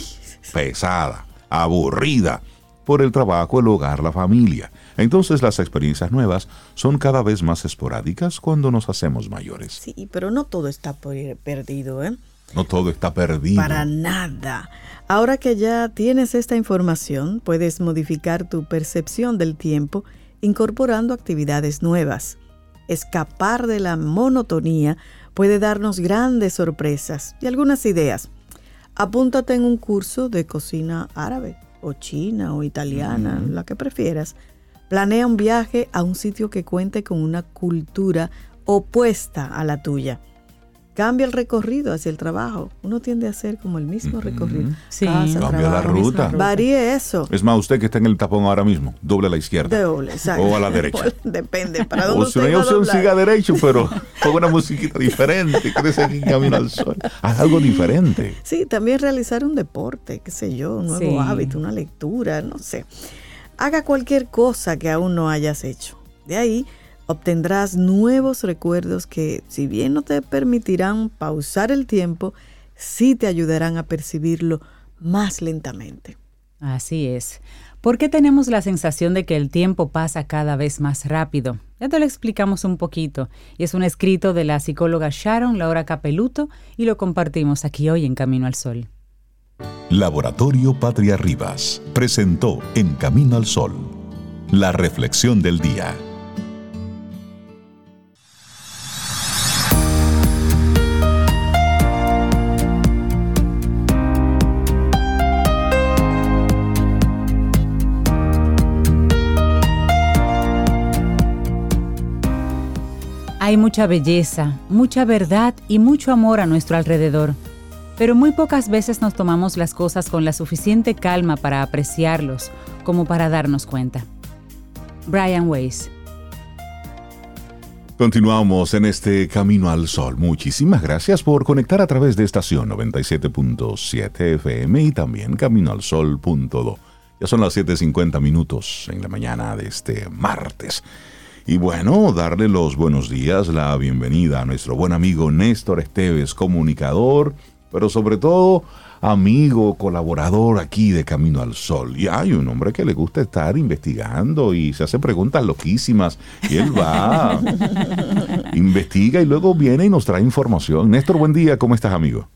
pesada, aburrida por el trabajo, el hogar, la familia. Entonces las experiencias nuevas son cada vez más esporádicas cuando nos hacemos mayores. Sí, pero no todo está perdido, ¿eh? No todo está perdido. Para nada. Ahora que ya tienes esta información, puedes modificar tu percepción del tiempo incorporando actividades nuevas. Escapar de la monotonía puede darnos grandes sorpresas y algunas ideas. Apúntate en un curso de cocina árabe o china o italiana, la que prefieras. Planea un viaje a un sitio que cuente con una cultura opuesta a la tuya cambia el recorrido hacia el trabajo. Uno tiende a hacer como el mismo recorrido. Sí. cambia la ruta. Varíe eso. Es más, usted que está en el tapón ahora mismo, doble a la izquierda. Doble, exacto. O a la derecha. Depende. Para dónde o si no opción, siga derecho, pero con una musiquita diferente. Crece aquí camino al sol. Haz algo diferente. Sí, también realizar un deporte, qué sé yo, un nuevo hábito, una lectura, no sé. Haga cualquier cosa que aún no hayas hecho. De ahí obtendrás nuevos recuerdos que, si bien no te permitirán pausar el tiempo, sí te ayudarán a percibirlo más lentamente. Así es. ¿Por qué tenemos la sensación de que el tiempo pasa cada vez más rápido? Ya te lo explicamos un poquito. Y es un escrito de la psicóloga Sharon Laura Capeluto y lo compartimos aquí hoy en Camino al Sol. Laboratorio Patria Rivas presentó En Camino al Sol la reflexión del día. Hay mucha belleza, mucha verdad y mucho amor a nuestro alrededor, pero muy pocas veces nos tomamos las cosas con la suficiente calma para apreciarlos como para darnos cuenta. Brian Weiss Continuamos en este Camino al Sol. Muchísimas gracias por conectar a través de estación 97.7 FM y también caminoalsol.do. Ya son las 7.50 minutos en la mañana de este martes. Y bueno, darle los buenos días, la bienvenida a nuestro buen amigo Néstor Esteves, comunicador, pero sobre todo amigo, colaborador aquí de Camino al Sol. Y hay un hombre que le gusta estar investigando y se hace preguntas loquísimas. Y él va, investiga y luego viene y nos trae información. Néstor, buen día, ¿cómo estás, amigo?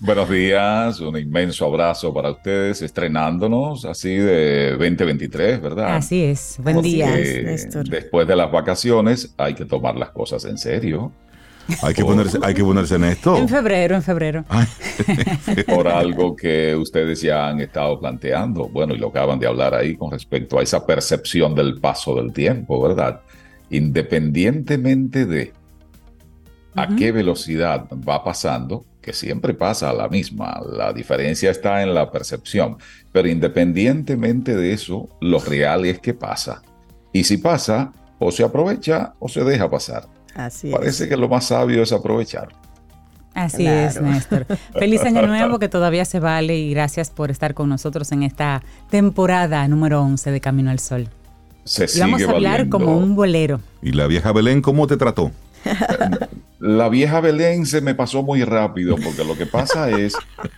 Buenos días, un inmenso abrazo para ustedes, estrenándonos así de 2023, ¿verdad? Así es, buen día. Después de las vacaciones hay que tomar las cosas en serio. Hay que, ponerse, hay que ponerse en esto. En febrero, en febrero. Por algo que ustedes ya han estado planteando, bueno, y lo acaban de hablar ahí con respecto a esa percepción del paso del tiempo, ¿verdad? Independientemente de a qué velocidad va pasando, que siempre pasa a la misma, la diferencia está en la percepción, pero independientemente de eso, lo real es que pasa. Y si pasa, o se aprovecha o se deja pasar. Así Parece que lo más sabio es aprovechar. Así es, Néstor. Feliz año nuevo que todavía se vale y gracias por estar con nosotros en esta temporada número 11 de Camino al Sol. Se y vamos a hablar como un bolero. ¿Y la vieja Belén cómo te trató? La vieja Belén se me pasó muy rápido porque lo que pasa es,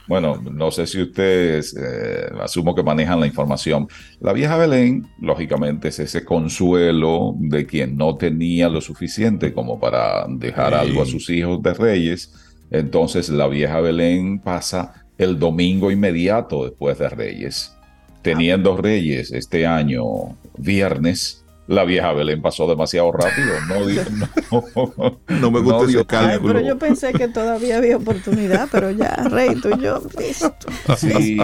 bueno, no sé si ustedes, eh, asumo que manejan la información, la vieja Belén, lógicamente, es ese consuelo de quien no tenía lo suficiente como para dejar algo a sus hijos de reyes. Entonces la vieja Belén pasa el domingo inmediato después de Reyes. Teniendo Reyes este año viernes, la vieja Belén pasó demasiado rápido. No, me gusta ese cálculo. pero yo pensé que todavía había oportunidad, pero ya, Rey, tú y yo, listo. Sí,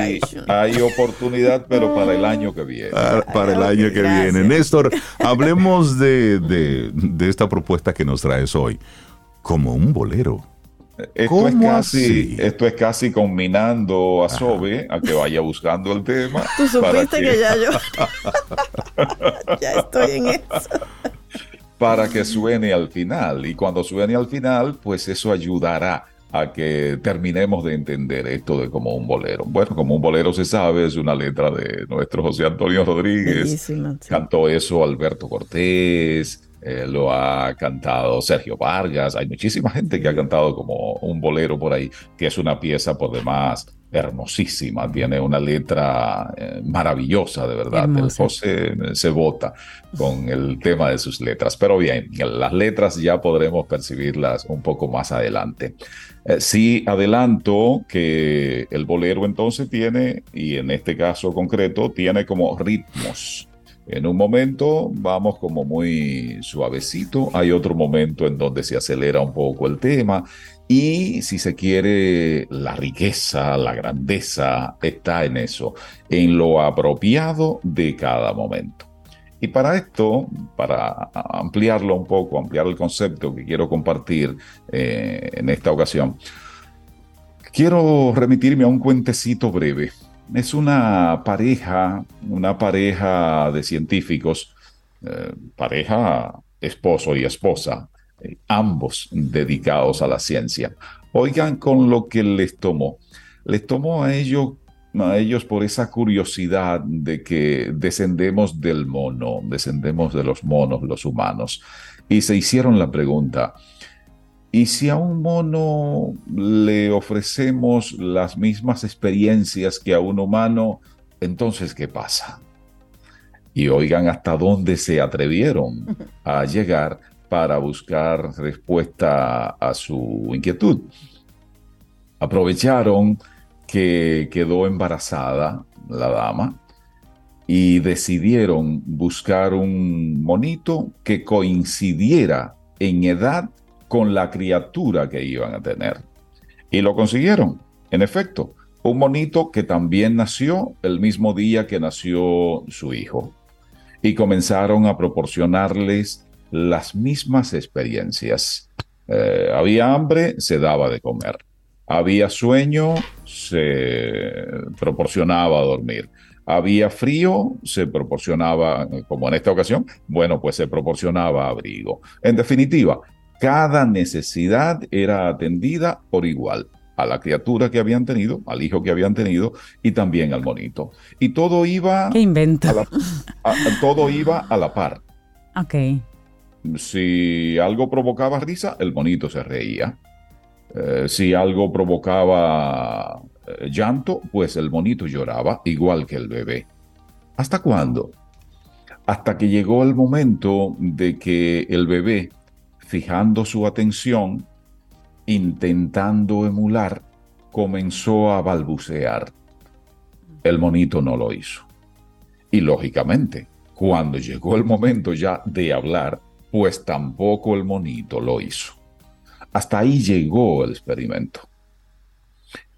hay oportunidad, pero para el año que viene. Para, el año que viene. Néstor, hablemos de, de esta propuesta que nos traes hoy. Como un bolero. Esto es, casi, esto es casi combinando a Sobe a que vaya buscando el tema. Tú supiste que... ya yo ya estoy en eso. Para que suene al final. Y cuando suene al final, pues eso ayudará a que terminemos de entender esto de como un bolero. Bueno, como un bolero se sabe, es una letra de nuestro José Antonio Rodríguez. Cantó eso Alberto Cortés, eh, lo ha cantado Sergio Vargas, hay muchísima gente que ha cantado como un bolero por ahí, que es una pieza por demás hermosísima, tiene una letra eh, maravillosa, de verdad. El José se vota con el tema de sus letras. Pero bien, las letras ya podremos percibirlas un poco más adelante. Eh, sí adelanto que el bolero entonces tiene, y en este caso concreto, tiene como ritmos en un momento vamos como muy suavecito, hay otro momento en donde se acelera un poco el tema y si se quiere, la riqueza, la grandeza está en eso, en lo apropiado de cada momento. Y para esto, para ampliarlo un poco, ampliar el concepto que quiero compartir eh, en esta ocasión, quiero remitirme a un cuentecito breve es una pareja, una pareja de científicos, eh, pareja esposo y esposa, eh, ambos dedicados a la ciencia. Oigan con lo que les tomó. Les tomó a ellos, a ellos por esa curiosidad de que descendemos del mono, descendemos de los monos, los humanos, y se hicieron la pregunta, y si a un mono le ofrecemos las mismas experiencias que a un humano, entonces ¿qué pasa? Y oigan hasta dónde se atrevieron a llegar para buscar respuesta a su inquietud. Aprovecharon que quedó embarazada la dama y decidieron buscar un monito que coincidiera en edad con la criatura que iban a tener. Y lo consiguieron, en efecto, un monito que también nació el mismo día que nació su hijo. Y comenzaron a proporcionarles las mismas experiencias. Eh, había hambre, se daba de comer. Había sueño, se proporcionaba dormir. Había frío, se proporcionaba, como en esta ocasión, bueno, pues se proporcionaba abrigo. En definitiva, cada necesidad era atendida por igual a la criatura que habían tenido, al hijo que habían tenido y también al monito. Y todo iba... ¿Qué invento? todo iba a la par. Ok. Si algo provocaba risa, el monito se reía. Eh, si algo provocaba eh, llanto, pues el monito lloraba igual que el bebé. ¿Hasta cuándo? Hasta que llegó el momento de que el bebé, fijando su atención, intentando emular, comenzó a balbucear. El monito no lo hizo. Y lógicamente, cuando llegó el momento ya de hablar, pues tampoco el monito lo hizo. Hasta ahí llegó el experimento.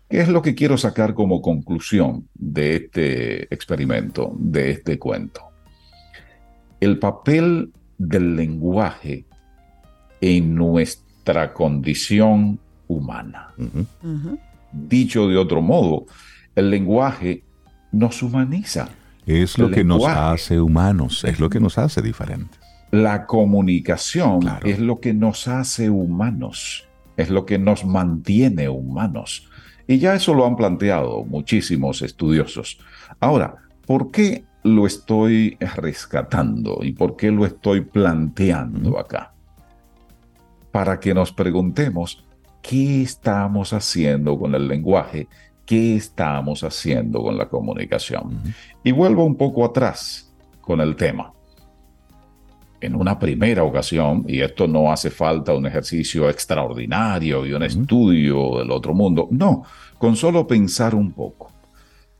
¿Qué es lo que quiero sacar como conclusión de este experimento, de este cuento? El papel del lenguaje en nuestra condición humana. Dicho de otro modo, el lenguaje nos humaniza. Es lo que nos hace humanos, es lo que nos hace diferentes. La comunicación es lo que nos hace humanos, es lo que nos mantiene humanos. Y ya eso lo han planteado muchísimos estudiosos. Ahora, ¿por qué lo estoy rescatando y por qué lo estoy planteando acá? Para que nos preguntemos qué estamos haciendo con el lenguaje, qué estamos haciendo con la comunicación. Y vuelvo un poco atrás con el tema. En una primera ocasión, y esto no hace falta un ejercicio extraordinario y un estudio del otro mundo, no, con solo pensar un poco.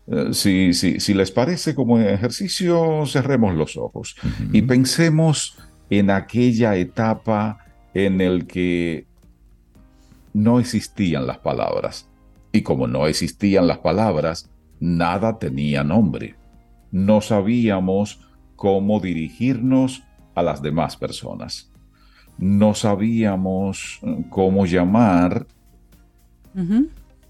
Eh, si, si, les parece como ejercicio, cerremos los ojos y pensemos en aquella etapa en el que no existían las palabras. Y como no existían las palabras, nada tenía nombre. No sabíamos cómo dirigirnos a las demás personas. No sabíamos eh, cómo llamar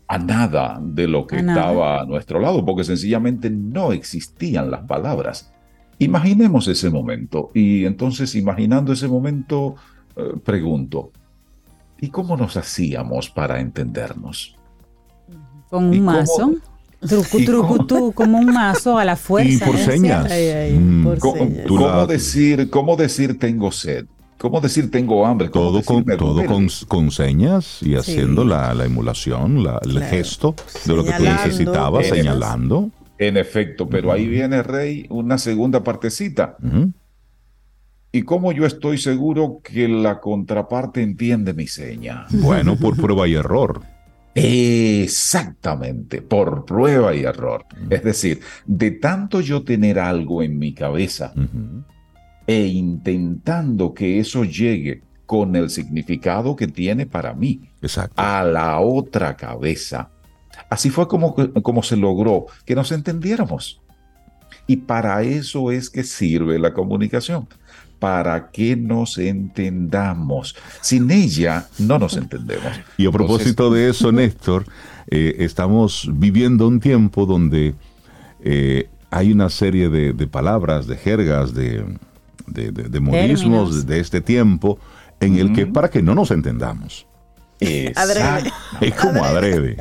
a nada de lo que estaba a nuestro lado, porque sencillamente no existían las palabras. Imaginemos ese momento y entonces imaginando ese momento, pregunto, ¿y cómo nos hacíamos para entendernos? Con un mazo. Trucu, trucu, tú, como un mazo a la fuerza. Y por ¿eh? señas. Mm. ¿Cómo, decir, ¿Cómo decir tengo sed? ¿Cómo decir tengo hambre? Todo, con, todo con, señas y haciendo la, emulación, el gesto de lo que tú necesitabas, señalando. En efecto, pero ahí viene, Rey, una segunda partecita. ¿Y cómo yo estoy seguro que la contraparte entiende mi seña? Bueno, por prueba y error. Exactamente, por prueba y error. Es decir, de tanto yo tener algo en mi cabeza e intentando que eso llegue con el significado que tiene para mí a la otra cabeza. Así fue como, como se logró que nos entendiéramos. Y para eso es que sirve la comunicación para que nos entendamos. Sin ella no nos entendemos. Y a propósito de eso, Néstor, eh, estamos viviendo un tiempo donde eh, hay una serie de, palabras, de jergas, de, de, modismos de este tiempo en el que para que no nos entendamos. Es como adrede.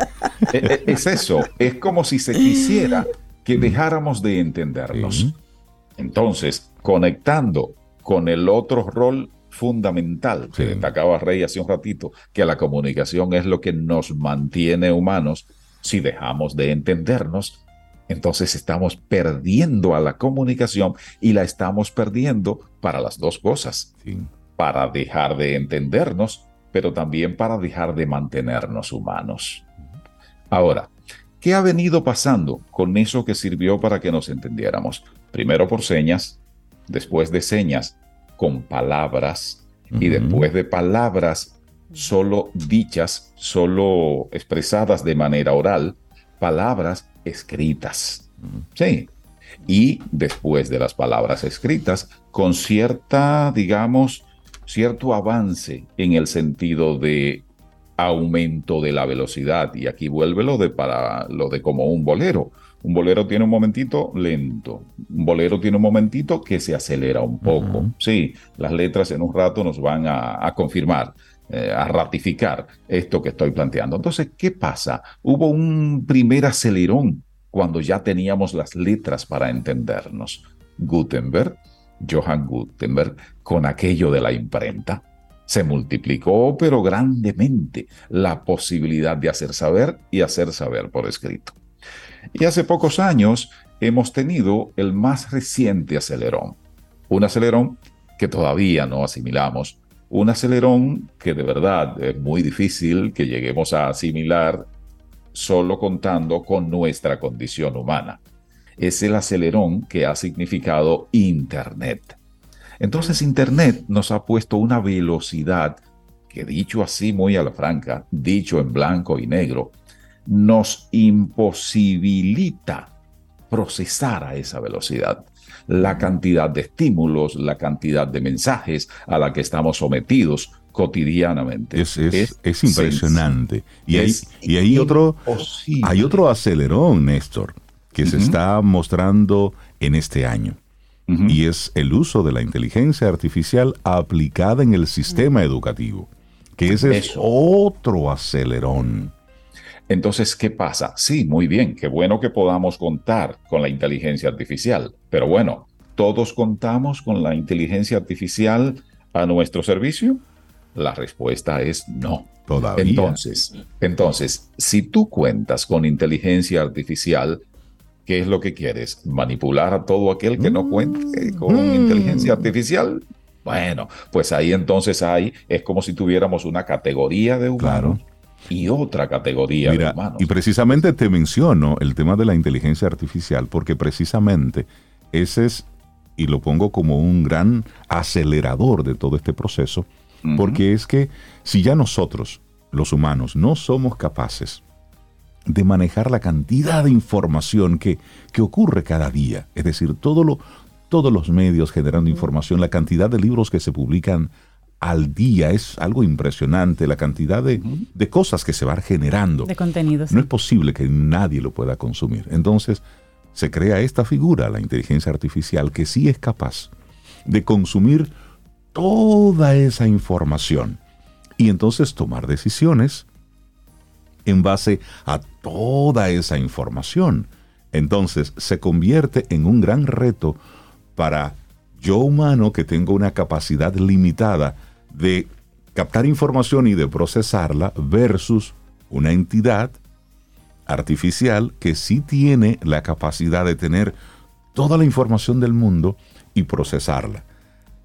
Eh, es eso, es como si se quisiera que dejáramos de entendernos. Entonces, conectando con el otro rol fundamental que destacaba Rey hace un ratito, que la comunicación es lo que nos mantiene humanos. Si dejamos de entendernos, entonces estamos perdiendo a la comunicación y la estamos perdiendo para las dos cosas. Para dejar de entendernos, pero también para dejar de mantenernos humanos. Ahora, ¿qué ha venido pasando con eso que sirvió para que nos entendiéramos? Primero por señas, después de señas con palabras y después de palabras solo dichas, solo expresadas de manera oral, palabras escritas. Sí. Y después de las palabras escritas, con cierta, digamos, cierto avance en el sentido de aumento de la velocidad. Y aquí vuelve lo de para lo de como un bolero. Un bolero tiene un momentito lento. Un bolero tiene un momentito que se acelera un poco. Sí, las letras en un rato nos van a, confirmar, eh, a ratificar esto que estoy planteando. Entonces, ¿qué pasa? Hubo un primer acelerón cuando ya teníamos las letras para entendernos. Gutenberg, Johann Gutenberg, con aquello de la imprenta, se multiplicó, pero grandemente, la posibilidad de hacer saber y hacer saber por escrito. Y hace pocos años hemos tenido el más reciente acelerón. Un acelerón que todavía no asimilamos. Un acelerón que de verdad es muy difícil que lleguemos a asimilar solo contando con nuestra condición humana. Es el acelerón que ha significado Internet. Entonces Internet nos ha puesto una velocidad que dicho así muy a la franca, dicho en blanco y negro, nos imposibilita procesar a esa velocidad la cantidad de estímulos, la cantidad de mensajes a la que estamos sometidos cotidianamente. Es, impresionante. Y, hay, y hay, otro, hay otro acelerón, Néstor, que se está mostrando en este año. Y es el uso de la inteligencia artificial aplicada en el sistema educativo, que ese es otro acelerón. Entonces, ¿qué pasa? Sí, muy bien, qué bueno que podamos contar con la inteligencia artificial, pero bueno, ¿todos contamos con la inteligencia artificial a nuestro servicio? La respuesta es no. Todavía. Entonces, entonces, si tú cuentas con inteligencia artificial, ¿qué es lo que quieres? ¿Manipular a todo aquel que no cuente con mm. inteligencia artificial? Bueno, pues ahí entonces hay, es como si tuviéramos una categoría de humanos y otra categoría de humanos. Y precisamente te menciono el tema de la inteligencia artificial, porque precisamente ese es, y lo pongo como un gran acelerador de todo este proceso, porque es que si ya nosotros, los humanos, no somos capaces de manejar la cantidad de información que, que ocurre cada día, es decir, todo lo, todos los medios generando información, la cantidad de libros que se publican al día. Es algo impresionante la cantidad de, cosas que se van generando. De contenidos. No es posible que nadie lo pueda consumir. Entonces, se crea esta figura, la inteligencia artificial, que sí es capaz de consumir toda esa información y entonces tomar decisiones en base a toda esa información. Entonces se convierte en un gran reto para yo humano que tengo una capacidad limitada de captar información y de procesarla versus una entidad artificial que sí tiene la capacidad de tener toda la información del mundo y procesarla.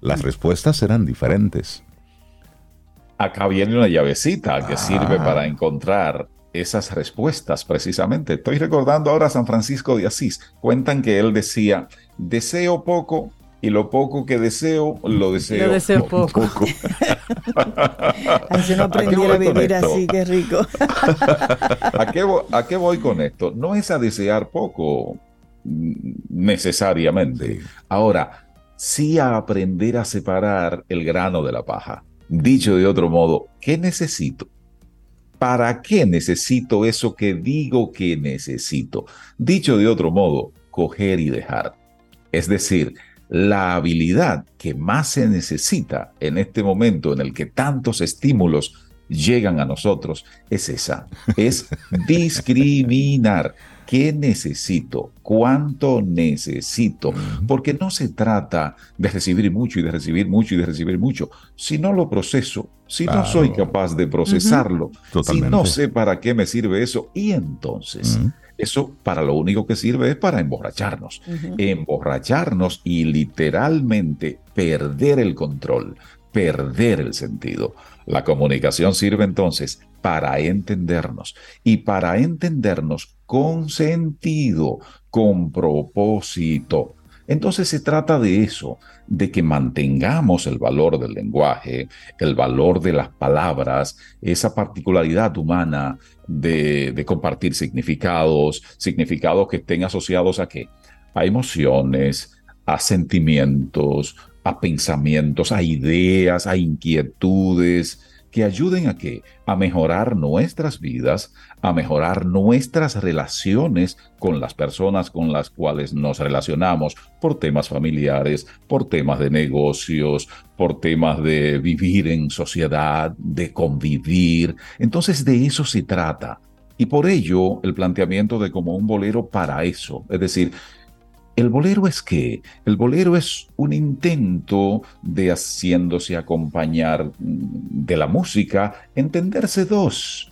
Las respuestas serán diferentes. Acá viene una llavecita que sirve ah. para encontrar esas respuestas precisamente. Estoy recordando ahora a San Francisco de Asís. Cuentan que él decía, deseo poco y lo poco que deseo, lo deseo, lo deseo poco. poco. si no aprendiera a vivir así, qué rico. ¿A, qué voy, ¿A qué voy con esto? No es a desear poco necesariamente. Ahora, sí a aprender a separar el grano de la paja. Dicho de otro modo, ¿qué necesito? ¿Para qué necesito eso que digo que necesito? Dicho de otro modo, coger y dejar. Es decir, la habilidad que más se necesita en este momento en el que tantos estímulos llegan a nosotros es esa, es discriminar. ¿Qué necesito? ¿Cuánto necesito? Porque no se trata de recibir mucho y de recibir mucho y de recibir mucho. Si no lo proceso, si no soy capaz de procesarlo, si no sé para qué me sirve eso, y entonces... Eso para lo único que sirve es para emborracharnos. Emborracharnos y literalmente perder el control, perder el sentido. La comunicación sirve entonces para entendernos y para entendernos con sentido, con propósito. Entonces se trata de eso, de que mantengamos el valor del lenguaje, el valor de las palabras, esa particularidad humana de, compartir significados, significados que estén asociados a qué? A emociones, a sentimientos, a pensamientos, a ideas, a inquietudes que ayuden a qué? A mejorar nuestras vidas, a mejorar nuestras relaciones con las personas con las cuales nos relacionamos por temas familiares, por temas de negocios, por temas de vivir en sociedad, de convivir. Entonces de eso se trata. Y por ello el planteamiento de como un bolero para eso, es decir, el bolero es qué? El bolero es un intento de haciéndose acompañar mm, de la música, entenderse dos.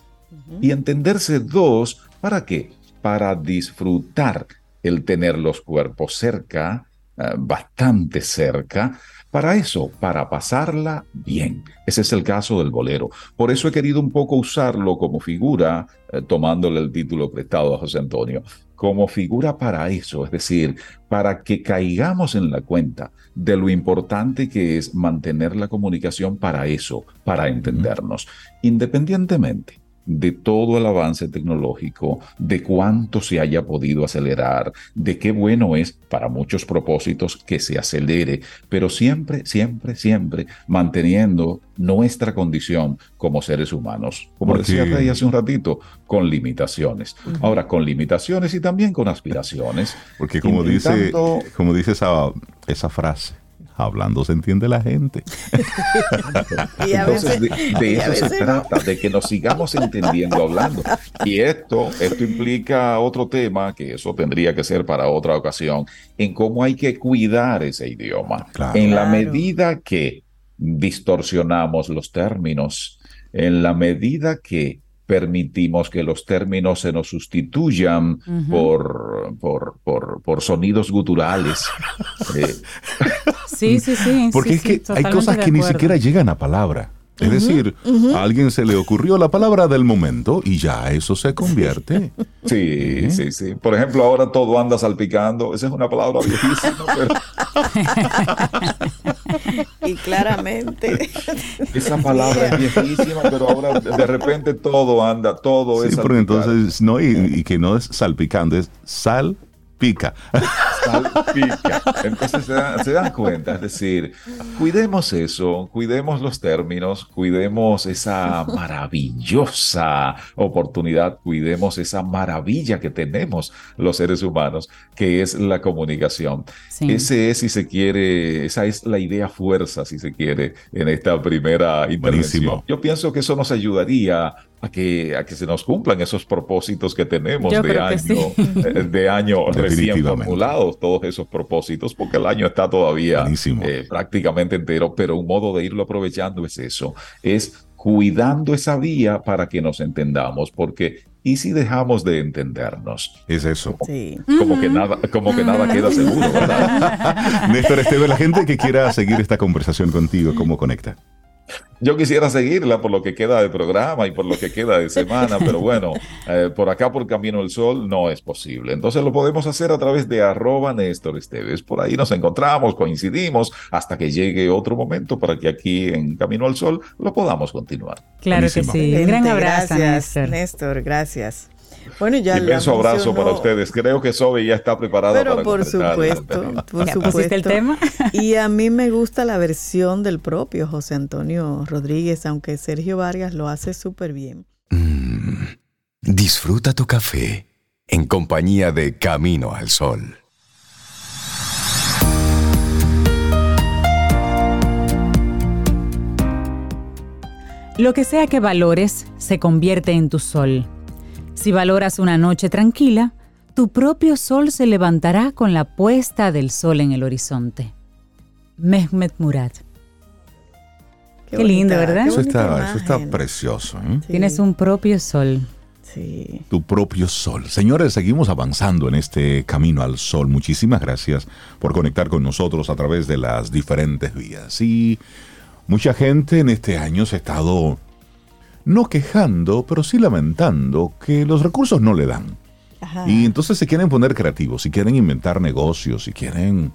Y entenderse dos, ¿para qué? Para disfrutar el tener los cuerpos cerca, eh, bastante cerca, para eso, para pasarla bien. Ese es el caso del bolero. Por eso he querido un poco usarlo como figura, eh, tomándole el título prestado a José Antonio, como figura para eso, es decir, para que caigamos en la cuenta de lo importante que es mantener la comunicación para eso, para entendernos, independientemente de todo el avance tecnológico, de cuánto se haya podido acelerar, de qué bueno es para muchos propósitos que se acelere, pero siempre, siempre, siempre manteniendo nuestra condición como seres humanos. Como decía Rey hace un ratito, con limitaciones. Ahora, con limitaciones y también con aspiraciones. Porque como dice, como dice esa, esa frase, hablando se entiende la gente. Entonces, de, eso se trata, de que nos sigamos entendiendo hablando. Y esto, esto implica otro tema, que eso tendría que ser para otra ocasión, en cómo hay que cuidar ese idioma. En la medida que distorsionamos los términos, en la medida que permitimos que los términos se nos sustituyan por, por, por, sonidos guturales. Eh, sí, sí, sí. Porque es que hay cosas que ni siquiera llegan a palabra. Es decir, a alguien se le ocurrió la palabra del momento y ya eso se convierte. Sí, sí, sí. Por ejemplo, ahora todo anda salpicando. Esa es una palabra viejísima, pero... y claramente. Esa palabra es viejísima, pero ahora de repente todo anda, todo es. Sí, pero entonces, no, y, que no es salpicando, es sal pica. Salpica. Entonces se dan, cuenta, es decir, cuidemos eso, cuidemos los términos, cuidemos esa maravillosa oportunidad, cuidemos esa maravilla que tenemos los seres humanos, que es la comunicación. Ese es, si se quiere, esa es la idea fuerza, si se quiere, en esta primera intervención. Yo pienso que eso nos ayudaría a que, a que se nos cumplan esos propósitos que tenemos de año, eh, de año recién formulados, todos esos propósitos, porque el año está todavía eh, prácticamente entero, pero un modo de irlo aprovechando es eso, es cuidando esa vía para que nos entendamos, porque ¿y si dejamos de entendernos? Es eso. Como, que nada, como que nada queda seguro, ¿verdad? Néstor Esteve, la gente que quiera seguir esta conversación contigo, ¿cómo conecta? Yo quisiera seguirla por lo que queda de programa y por lo que queda de semana, pero bueno, eh, por acá por Camino del Sol no es posible. Entonces lo podemos hacer a través de arroba Néstor Esteves. Por ahí nos encontramos, coincidimos, hasta que llegue otro momento para que aquí en Camino al Sol lo podamos continuar. Claro que sí. Un gran abrazo, Néstor. Néstor, gracias. Bueno, ya Inmenso abrazo para ustedes. Creo que Sobe ya está preparada Pero para por supuesto, por supuesto. el tema? y a mí me gusta la versión del propio José Antonio Rodríguez, aunque Sergio Vargas lo hace súper bien. Mm, disfruta tu café en compañía de Camino al Sol. Lo que sea que valores se convierte en tu sol si valoras una noche tranquila, tu propio sol se levantará con la puesta del sol en el horizonte. Mehmet Murad. Qué, lindo, ¿verdad? Eso está, precioso. ¿eh? Tienes un propio sol. Sí. Tu propio sol. Señores, seguimos avanzando en este camino al sol. Muchísimas gracias por conectar con nosotros a través de las diferentes vías. Y mucha gente en este año se ha estado no quejando, pero sí lamentando que los recursos no le dan. Y entonces se quieren poner creativos, si quieren inventar negocios, si quieren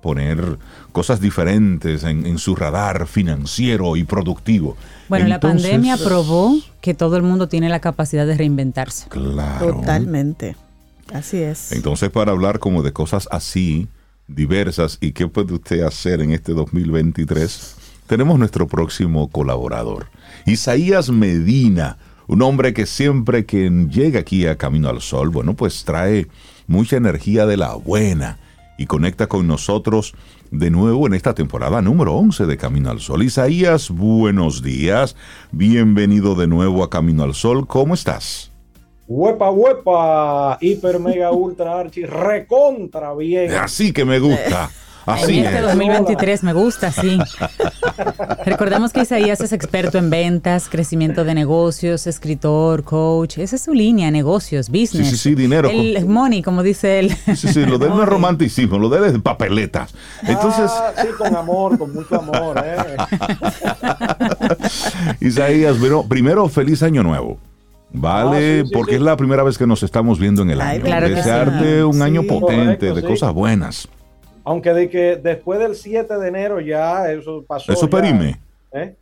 poner cosas diferentes en, su radar financiero y productivo. Bueno, la pandemia probó que todo el mundo tiene la capacidad de reinventarse. Claro. Totalmente. Así es. Entonces, para hablar como de cosas así, diversas y qué puede usted hacer en este 2023, tenemos nuestro próximo colaborador, Isaías Medina, un hombre que siempre que llega aquí a Camino al Sol, bueno, pues trae mucha energía de la buena y conecta con nosotros de nuevo en esta temporada número 11 de Camino al Sol. Isaías, buenos días, bienvenido de nuevo a Camino al Sol, ¿cómo estás? Huepa, huepa, hiper, mega, ultra, archi, recontra bien. Así que me gusta. Así en este 2023 me gusta, sí. Recordemos que Isaías es experto en ventas, crecimiento de negocios, escritor, coach. Esa es su línea, negocios, business. Sí, sí, sí, dinero. El money, como dice él. Sí, sí, lo de él no es romanticismo, lo de él es papeletas. Entonces. Ah, sí, con amor, con mucho amor, ¿eh? Isaías, pero primero, feliz año nuevo. Vale, ah, porque es la primera vez que nos estamos viendo en el año. Claro Desearte un año potente, de cosas buenas. Aunque de que después del 7 de enero ya eso pasó. Eso perime. ¿eh?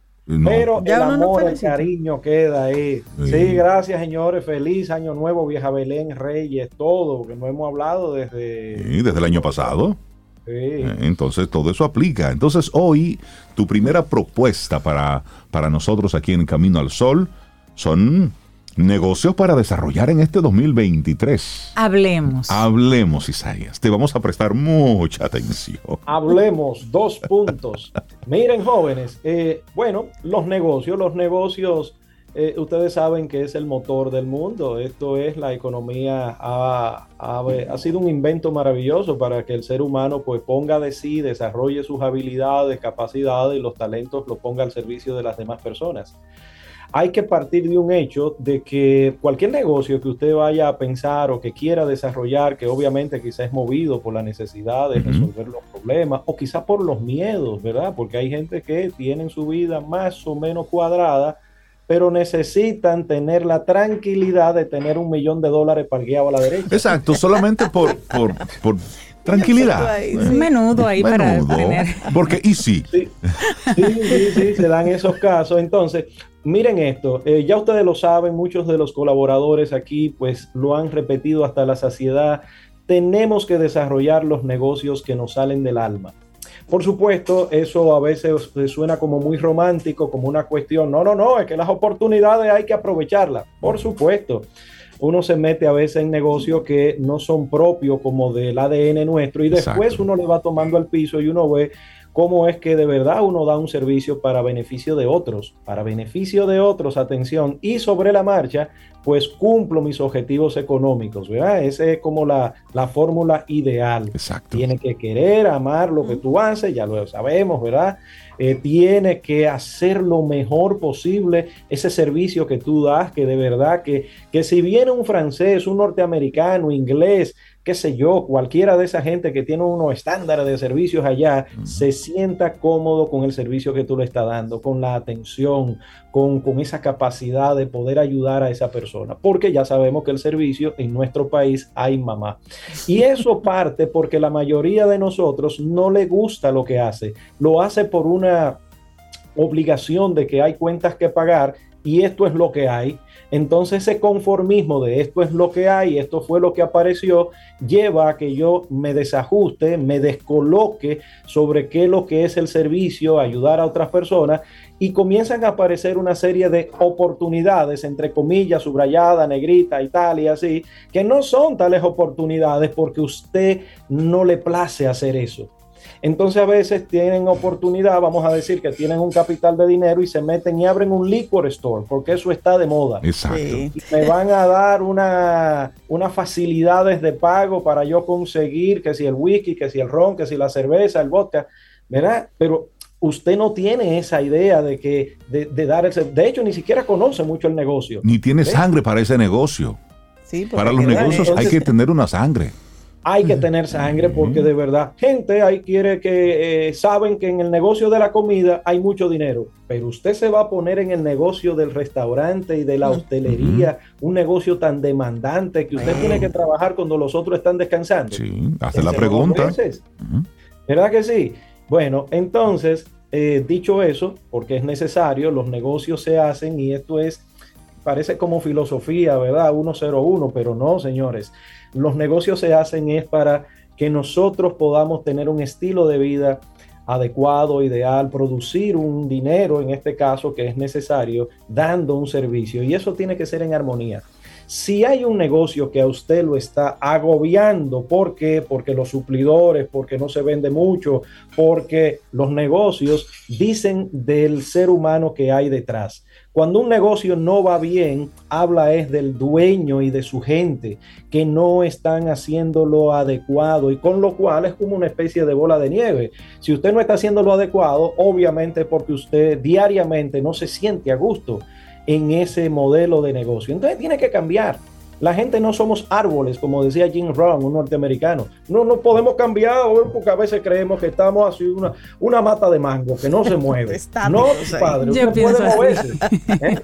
Pero el amor, el cariño queda ahí. Sí. gracias señores. Feliz año nuevo, vieja Belén, Reyes, todo, que no hemos hablado desde... Sí, desde el año pasado. Sí. Eh, entonces todo eso aplica. Entonces hoy tu primera propuesta para, para nosotros aquí en Camino al Sol son negocios para desarrollar en este 2023. Hablemos. Hablemos, Isaías. Te vamos a prestar mucha atención. Hablemos, dos puntos. Miren, jóvenes, eh, bueno, los negocios, los negocios, eh, ustedes saben que es el motor del mundo. Esto es la economía, ha, ha, sido un invento maravilloso para que el ser humano pues ponga de sí, desarrolle sus habilidades, capacidades y los talentos los ponga al servicio de las demás personas hay que partir de un hecho de que cualquier negocio que usted vaya a pensar o que quiera desarrollar, que obviamente quizás es movido por la necesidad de resolver los problemas o quizás por los miedos, ¿verdad? Porque hay gente que tiene su vida más o menos cuadrada, pero necesitan tener la tranquilidad de tener un millón de dólares parqueado a la derecha. Exacto, solamente por, por, por tranquilidad. Menudo ahí para tener. Porque, ¿y sí? Sí, sí, sí, se dan esos casos. Entonces, Miren esto, eh, ya ustedes lo saben, muchos de los colaboradores aquí pues lo han repetido hasta la saciedad, tenemos que desarrollar los negocios que nos salen del alma. Por supuesto, eso a veces suena como muy romántico, como una cuestión, no, no, no, es que las oportunidades hay que aprovecharlas, por supuesto. Uno se mete a veces en negocios que no son propios como del ADN nuestro y después uno le va tomando al piso y uno ve cómo es que de verdad uno da un servicio para beneficio de otros, para beneficio de otros, atención, y sobre la marcha, pues cumplo mis objetivos económicos, ¿verdad? Esa es como la, la fórmula ideal. Exacto. Tiene que querer, amar lo que tú haces, ya lo sabemos, ¿verdad? Eh, tiene que hacer lo mejor posible ese servicio que tú das, que de verdad que, que si viene un francés, un norteamericano, inglés, qué sé yo, cualquiera de esa gente que tiene unos estándares de servicios allá, se sienta cómodo con el servicio que tú le estás dando, con la atención, con, con, esa capacidad de poder ayudar a esa persona, porque ya sabemos que el servicio en nuestro país hay mamá. Y eso parte porque la mayoría de nosotros no le gusta lo que hace, lo hace por una obligación de que hay cuentas que pagar y esto es lo que hay. Entonces ese conformismo de esto es lo que hay, esto fue lo que apareció, lleva a que yo me desajuste, me descoloque sobre qué es lo que es el servicio, ayudar a otras personas y comienzan a aparecer una serie de oportunidades, entre comillas, subrayada, negrita y tal y así, que no son tales oportunidades porque usted no le place hacer eso. Entonces a veces tienen oportunidad, vamos a decir que tienen un capital de dinero y se meten y abren un liquor store, porque eso está de moda. Exacto. Y me van a dar una, unas facilidades de pago para yo conseguir que si el whisky, que si el ron, que si la cerveza, el vodka, ¿verdad? Pero usted no tiene esa idea de que de, dar ese, de hecho ni siquiera conoce mucho el negocio. Ni tiene sangre para ese negocio. Sí, para los negocios hay que tener una sangre hay que tener sangre porque de verdad, gente ahí quiere que eh, saben que en el negocio de la comida hay mucho dinero, pero usted se va a poner en el negocio del restaurante y de la hostelería, un negocio tan demandante que usted tiene que trabajar cuando los otros están descansando. Sí, hace la pregunta. ¿Verdad que sí? Bueno, entonces, eh, dicho eso, porque es necesario, los negocios se hacen y esto es, parece como filosofía, ¿verdad? 101, pero no, señores los negocios se hacen es para que nosotros podamos tener un estilo de vida adecuado, ideal, producir un dinero, en este caso, que es necesario, dando un servicio. Y eso tiene que ser en armonía. Si hay un negocio que a usted lo está agobiando, ¿por qué? Porque los suplidores, porque no se vende mucho, porque los negocios dicen del ser humano que hay detrás. Cuando un negocio no va bien, habla es del dueño y de su gente que no están haciendo lo adecuado y con lo cual es como una especie de bola de nieve. Si usted no está haciendo lo adecuado, obviamente porque usted diariamente no se siente a gusto en ese modelo de negocio. Entonces tiene que cambiar. La gente no somos árboles, como decía Jim Rohn, un norteamericano. No no podemos cambiar porque a veces creemos que estamos así una, una mata de mango que no se mueve. no, padre, usted puede moverse. ¿eh?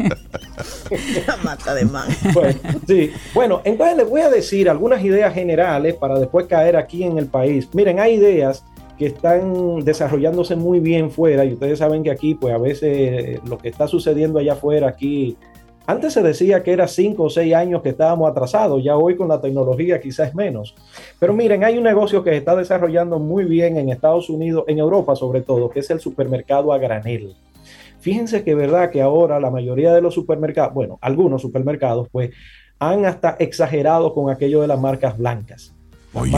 una mata de mango. Bueno, sí. bueno, entonces les voy a decir algunas ideas generales para después caer aquí en el país. Miren, hay ideas que están desarrollándose muy bien fuera y ustedes saben que aquí pues a veces eh, lo que está sucediendo allá afuera aquí antes se decía que era cinco o seis años que estábamos atrasados, ya hoy con la tecnología quizás menos. Pero miren, hay un negocio que se está desarrollando muy bien en Estados Unidos, en Europa sobre todo, que es el supermercado a granel. Fíjense que verdad que ahora la mayoría de los supermercados, bueno, algunos supermercados, pues han hasta exagerado con aquello de las marcas blancas. Oye,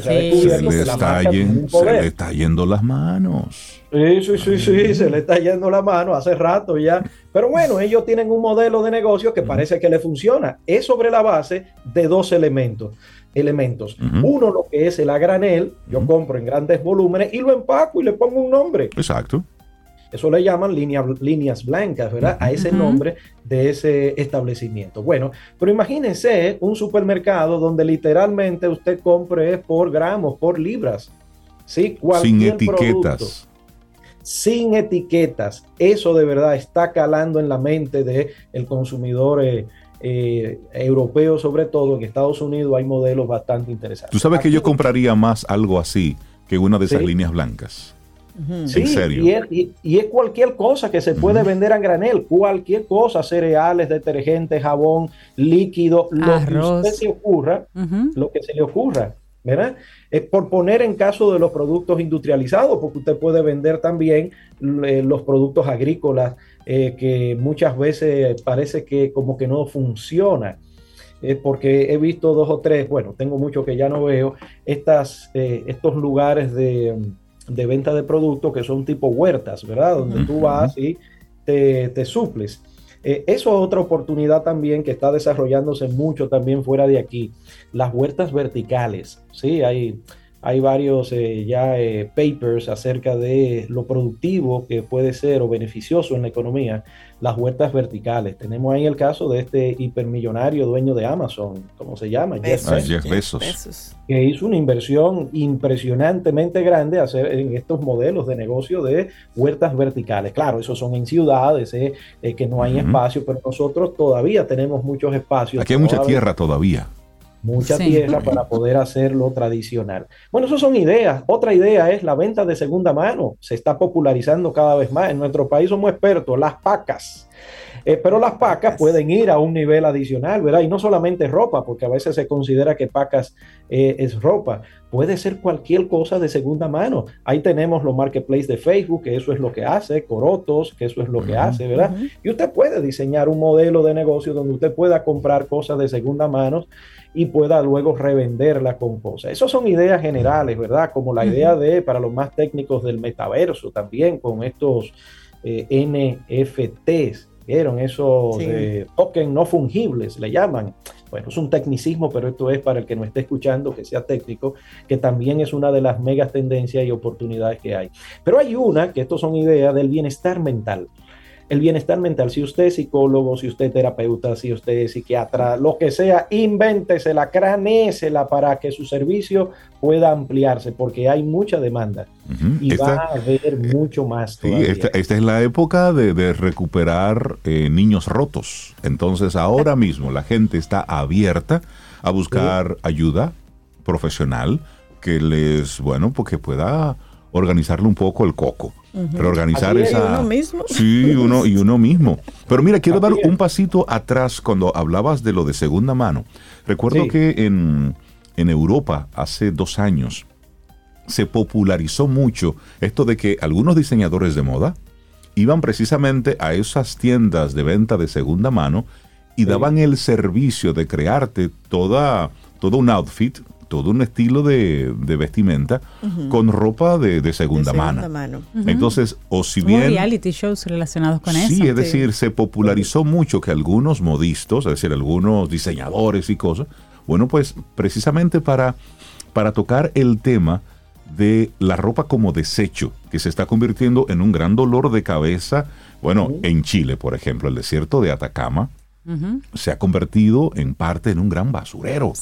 se, le está yendo las manos. Sí, sí, sí, sí, se le está yendo la mano hace rato ya. Pero bueno, ellos tienen un modelo de negocio que parece que le funciona. Es sobre la base de dos elementos. elementos. Uno, lo que es el a granel, yo compro en grandes volúmenes y lo empaco y le pongo un nombre. Exacto. Eso le llaman líneas blancas, ¿verdad? A ese nombre de ese establecimiento. Bueno, pero imagínense un supermercado donde literalmente usted compre por gramos, por libras. ¿sí? Sin etiquetas. Sin etiquetas. Eso de verdad está calando en la mente del el consumidor eh, eh, europeo, sobre todo en Estados Unidos hay modelos bastante interesantes. Tú sabes que yo compraría más algo así que una de esas líneas blancas. Sí, Y, es, cualquier cosa que se puede vender a granel, cualquier cosa, cereales, detergentes, jabón, líquido, lo que usted se ocurra, lo que se le ocurra, ¿verdad? Es por poner en caso de los productos industrializados, porque usted puede vender también eh, los productos agrícolas eh, que muchas veces parece que como que no funciona. porque he visto dos o tres, bueno, tengo muchos que ya no veo, estas, eh, estos lugares de de venta de productos que son tipo huertas, ¿verdad? Donde tú vas y te, suples. Eh, eso es otra oportunidad también que está desarrollándose mucho también fuera de aquí. Las huertas verticales, ¿sí? Hay, hay varios eh, ya eh, papers acerca de lo productivo que puede ser o beneficioso en la economía las huertas verticales. Tenemos ahí el caso de este hipermillonario dueño de Amazon, ¿cómo se llama? Jeff, Bezos. Que hizo una inversión impresionantemente grande hacer en estos modelos de negocio de huertas verticales. Claro, esos son en ciudades, eh, eh, que no hay espacio, pero nosotros todavía tenemos muchos espacios. Aquí hay mucha tierra todavía mucha tierra para poder hacerlo tradicional. Bueno, eso son ideas. Otra idea es la venta de segunda mano. Se está popularizando cada vez más. En nuestro país somos expertos, las pacas. Eh, pero las pacas pueden ir a un nivel adicional, ¿verdad? Y no solamente ropa, porque a veces se considera que pacas eh, es ropa. Puede ser cualquier cosa de segunda mano. Ahí tenemos los marketplaces de Facebook, que eso es lo que hace, Corotos, que eso es lo que hace, ¿verdad? Y usted puede diseñar un modelo de negocio donde usted pueda comprar cosas de segunda mano y pueda luego revenderla con cosas. Esas son ideas generales, ¿verdad? Como la idea de, para los más técnicos del metaverso también, con estos eh, NFTs, ¿vieron? Esos eh, tokens no fungibles, le llaman. Bueno, es un tecnicismo, pero esto es para el que no esté escuchando, que sea técnico, que también es una de las megas tendencias y oportunidades que hay. Pero hay una, que estos son ideas del bienestar mental el bienestar mental. Si usted es psicólogo, si usted es terapeuta, si usted es psiquiatra, lo que sea, invéntesela, cranésela para que su servicio pueda ampliarse, porque hay mucha demanda y va a haber mucho más. esta, es la época de, recuperar eh, niños rotos. Entonces ahora mismo la gente está abierta a buscar ayuda profesional que les, bueno, porque pueda organizarle un poco el coco reorganizar esa. Uno mismo. Sí, uno y uno mismo. Pero mira, quiero dar un pasito atrás cuando hablabas de lo de segunda mano. Recuerdo que en, en Europa hace dos años se popularizó mucho esto de que algunos diseñadores de moda iban precisamente a esas tiendas de venta de segunda mano y daban el servicio de crearte toda, todo un outfit, todo un estilo de, vestimenta con ropa de, segunda, mano. Entonces, o si bien... reality shows relacionados con eso. Sí, es decir, se popularizó mucho que algunos modistos, es decir, algunos diseñadores y cosas, bueno, pues precisamente para, para tocar el tema de la ropa como desecho, que se está convirtiendo en un gran dolor de cabeza. Bueno, en Chile, por ejemplo, el desierto de Atacama se ha convertido en parte en un gran basurero.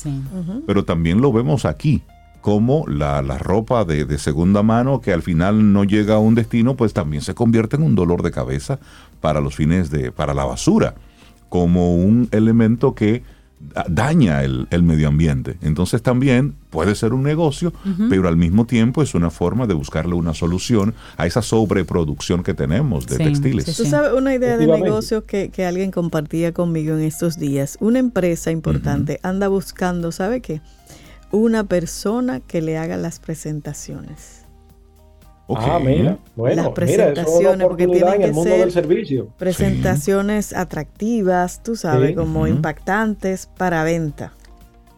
Pero también lo vemos aquí, como la, ropa de, de, segunda mano que al final no llega a un destino, pues también se convierte en un dolor de cabeza para los fines de, para la basura, como un elemento que daña el, medio ambiente. Entonces también puede ser un negocio, pero al mismo tiempo es una forma de buscarle una solución a esa sobreproducción que tenemos de textiles. Tú sabes una idea de negocio que, alguien compartía conmigo en estos días. Una empresa importante anda buscando, ¿sabe qué? Una persona que le haga las presentaciones. Ah, mira, bueno, las presentaciones, porque tienen que ser del servicio. presentaciones atractivas, tú sabes, como impactantes para venta.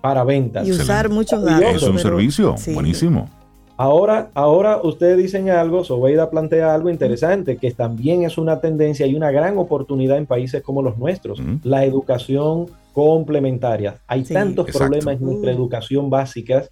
Para venta. Y usar muchos datos. Es un servicio, buenísimo. Ahora, ahora ustedes dicen algo, Sobeida plantea algo interesante, que también es una tendencia y una gran oportunidad en países como los nuestros, la educación complementaria. Hay tantos problemas en nuestra educación básica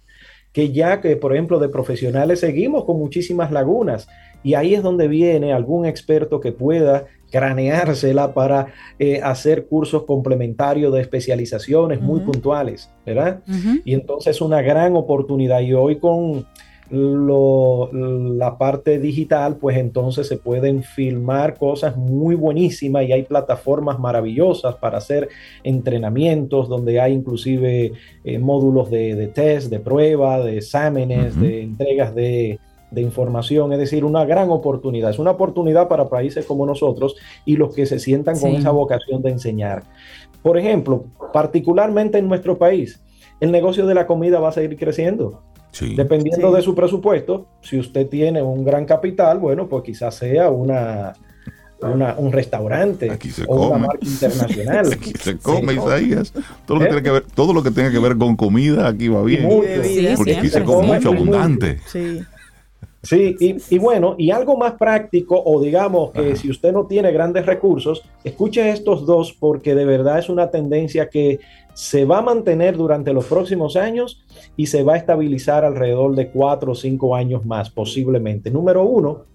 que ya que, por ejemplo, de profesionales seguimos con muchísimas lagunas. Y ahí es donde viene algún experto que pueda craneársela para eh, hacer cursos complementarios de especializaciones muy puntuales, ¿verdad? Y entonces una gran oportunidad. Y hoy con lo, la parte digital, pues entonces se pueden filmar cosas muy buenísimas y hay plataformas maravillosas para hacer entrenamientos donde hay inclusive eh, módulos de, test, de prueba, de exámenes, de entregas de, de información, es decir, una gran oportunidad. Es una oportunidad para países como nosotros y los que se sientan con esa vocación de enseñar. Por ejemplo, particularmente en nuestro país, el negocio de la comida va a seguir creciendo. Dependiendo de su presupuesto, si usted tiene un gran capital, bueno, pues quizás sea una, un restaurante o una marca internacional. Aquí se come, Isaías. Todo lo, que ¿Eh? que ver, todo lo que tenga que ver con comida aquí va bien. porque aquí se come mucho abundante. Sí. Sí, y, bueno, y algo más práctico, o digamos que si usted no tiene grandes recursos, escuche estos dos porque de verdad es una tendencia que se va a mantener durante los próximos años y se va a estabilizar alrededor de cuatro o cinco años más, posiblemente. Número uno,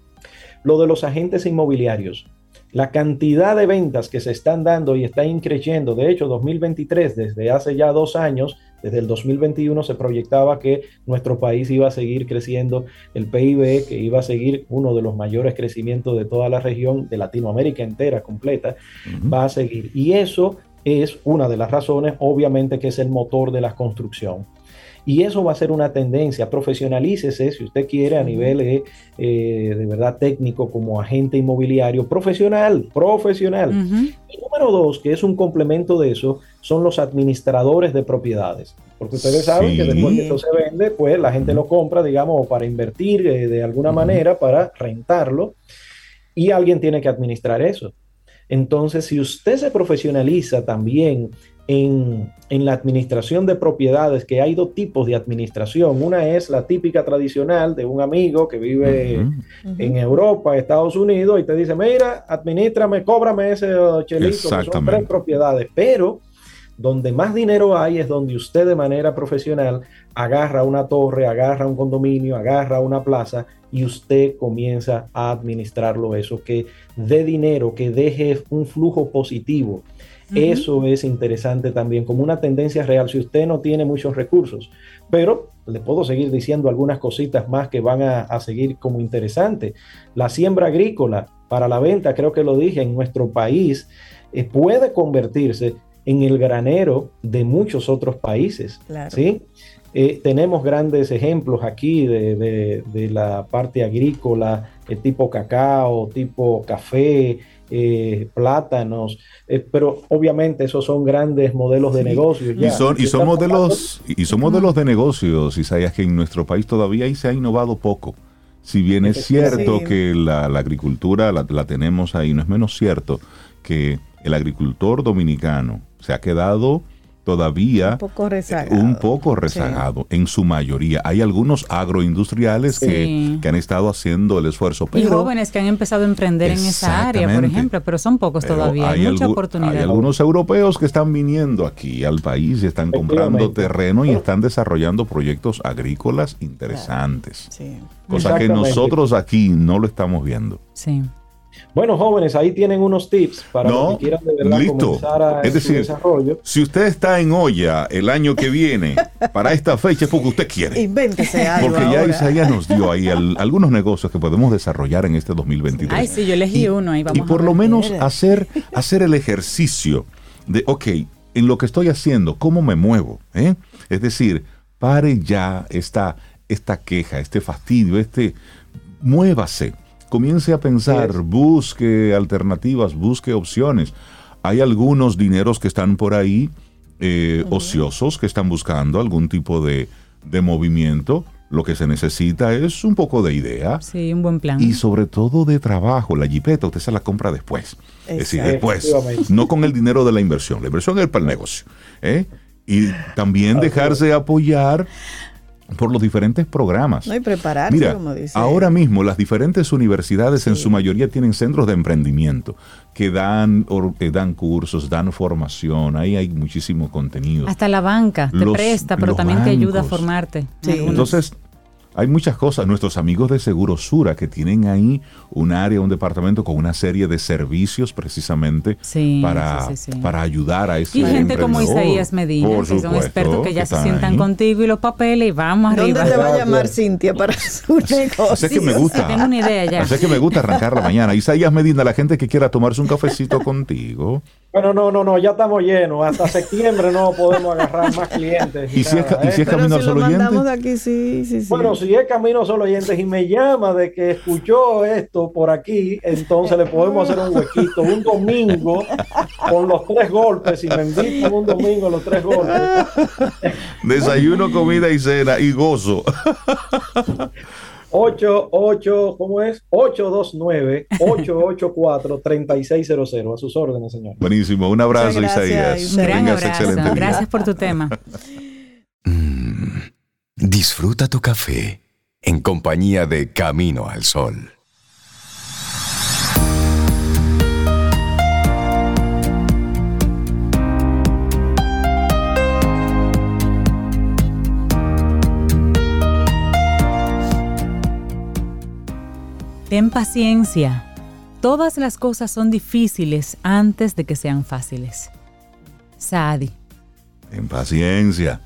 lo de los agentes inmobiliarios. La cantidad de ventas que se están dando y está increciendo, de hecho, 2023, desde hace ya dos años, desde el 2021 se proyectaba que nuestro país iba a seguir creciendo, el PIB, que iba a seguir uno de los mayores crecimientos de toda la región, de Latinoamérica entera, completa, va a seguir. Y eso es una de las razones, obviamente, que es el motor de la construcción. Y eso va a ser una tendencia. Profesionalícese, si usted quiere, a nivel eh, de verdad técnico como agente inmobiliario, profesional, profesional. Y número dos, que es un complemento de eso, son los administradores de propiedades. Porque ustedes saben que después que eso se vende, pues la gente lo compra, digamos, para invertir eh, de alguna manera, para rentarlo. Y alguien tiene que administrar eso. Entonces, si usted se profesionaliza también en, la administración de propiedades, que hay dos tipos de administración. Una es la típica tradicional de un amigo que vive en Europa, Estados Unidos, y te dice, mira, administrame, cóbrame ese chelito, que son tres propiedades. Pero donde más dinero hay es donde usted de manera profesional agarra una torre, agarra un condominio, agarra una plaza y usted comienza a administrarlo eso, que dé dinero, que deje un flujo positivo. Eso es interesante también como una tendencia real si usted no tiene muchos recursos. Pero le puedo seguir diciendo algunas cositas más que van a, seguir como interesante. La siembra agrícola para la venta, creo que lo dije, en nuestro país eh, puede convertirse en el granero de muchos otros países. ¿sí? Eh, tenemos grandes ejemplos aquí de, la parte agrícola, eh, tipo cacao, tipo café, eh, plátanos, eh, pero obviamente esos son grandes modelos de negocios. Y son, y son modelos, y son modelos de negocios, Isaías, que en nuestro país todavía ahí se ha innovado poco. Si bien es cierto que la, agricultura la, la, tenemos ahí, no es menos cierto que el agricultor dominicano se ha quedado todavía un poco rezagado, en su mayoría. Hay algunos agroindustriales que, han estado haciendo el esfuerzo. y jóvenes que han empezado a emprender en esa área, por ejemplo, pero son pocos todavía. Hay, mucha oportunidad. Hay algunos europeos que están viniendo aquí al país y están comprando terreno y están desarrollando proyectos agrícolas interesantes. Cosa que nosotros aquí no lo estamos viendo. Sí. Bueno, jóvenes, ahí tienen unos tips para que quieran de verdad comenzar a es decir, desarrollo. Si usted está en olla el año que viene para esta fecha es porque usted quiere. Invéntese algo. Porque ya Isaías nos dio ahí algunos negocios que podemos desarrollar en este 2023. Ay, sí, yo elegí uno ahí vamos Y por lo menos hacer, hacer el ejercicio de, ok, en lo que estoy haciendo, ¿cómo me muevo? ¿Eh? Es decir, pare ya esta, esta queja, este fastidio, este, muévase comience a pensar, busque alternativas, busque opciones. Hay algunos dineros que están por ahí eh, ociosos, que están buscando algún tipo de, movimiento. Lo que se necesita es un poco de idea. Sí, un buen plan. Y sobre todo de trabajo. La jipeta usted se la compra después. Es decir, después. No con el dinero de la inversión. La inversión es para el negocio. ¿eh? Y también dejarse apoyar por los diferentes programas. No, hay prepararse, Mira, como dice. Ahora mismo las diferentes universidades en su mayoría tienen centros de emprendimiento que dan, dan cursos, dan formación, ahí hay muchísimo contenido. Hasta la banca te presta, pero también te ayuda a formarte. Entonces, hay muchas cosas. Nuestros amigos de Seguro Sura que tienen ahí un área, un departamento con una serie de servicios precisamente para, para ayudar a ese Y gente como Isaías Medina, que son expertos que ya se sientan contigo y los papeles y vamos arriba. ¿Dónde te va a llamar Cintia para su negocio? Sé que me gusta. tengo una idea ya. Sé que me gusta arrancar la mañana. Isaías Medina, la gente que quiera tomarse un cafecito contigo. Bueno, no, no, no, ya estamos llenos. Hasta septiembre no podemos agarrar más clientes. ¿Y, si, es, ¿y si es ¿eh? camino al solo oyente? De aquí, sí, sí, sí. Bueno, si es camino solo oyentes y me llama de que escuchó esto por aquí, entonces le podemos hacer un huequito un domingo con los tres golpes. Y me invitan un domingo los tres golpes. Desayuno, comida y cena y gozo. 88, ¿cómo es? 829-884-3600. A sus órdenes, señor. Buenísimo. Un abrazo, Isaías. Un gran abrazo. Gracias por tu tema. Mm, disfruta tu café en compañía de Camino al Sol. Ten paciencia. Todas las cosas son difíciles antes de que sean fáciles. Sadi. Ten paciencia.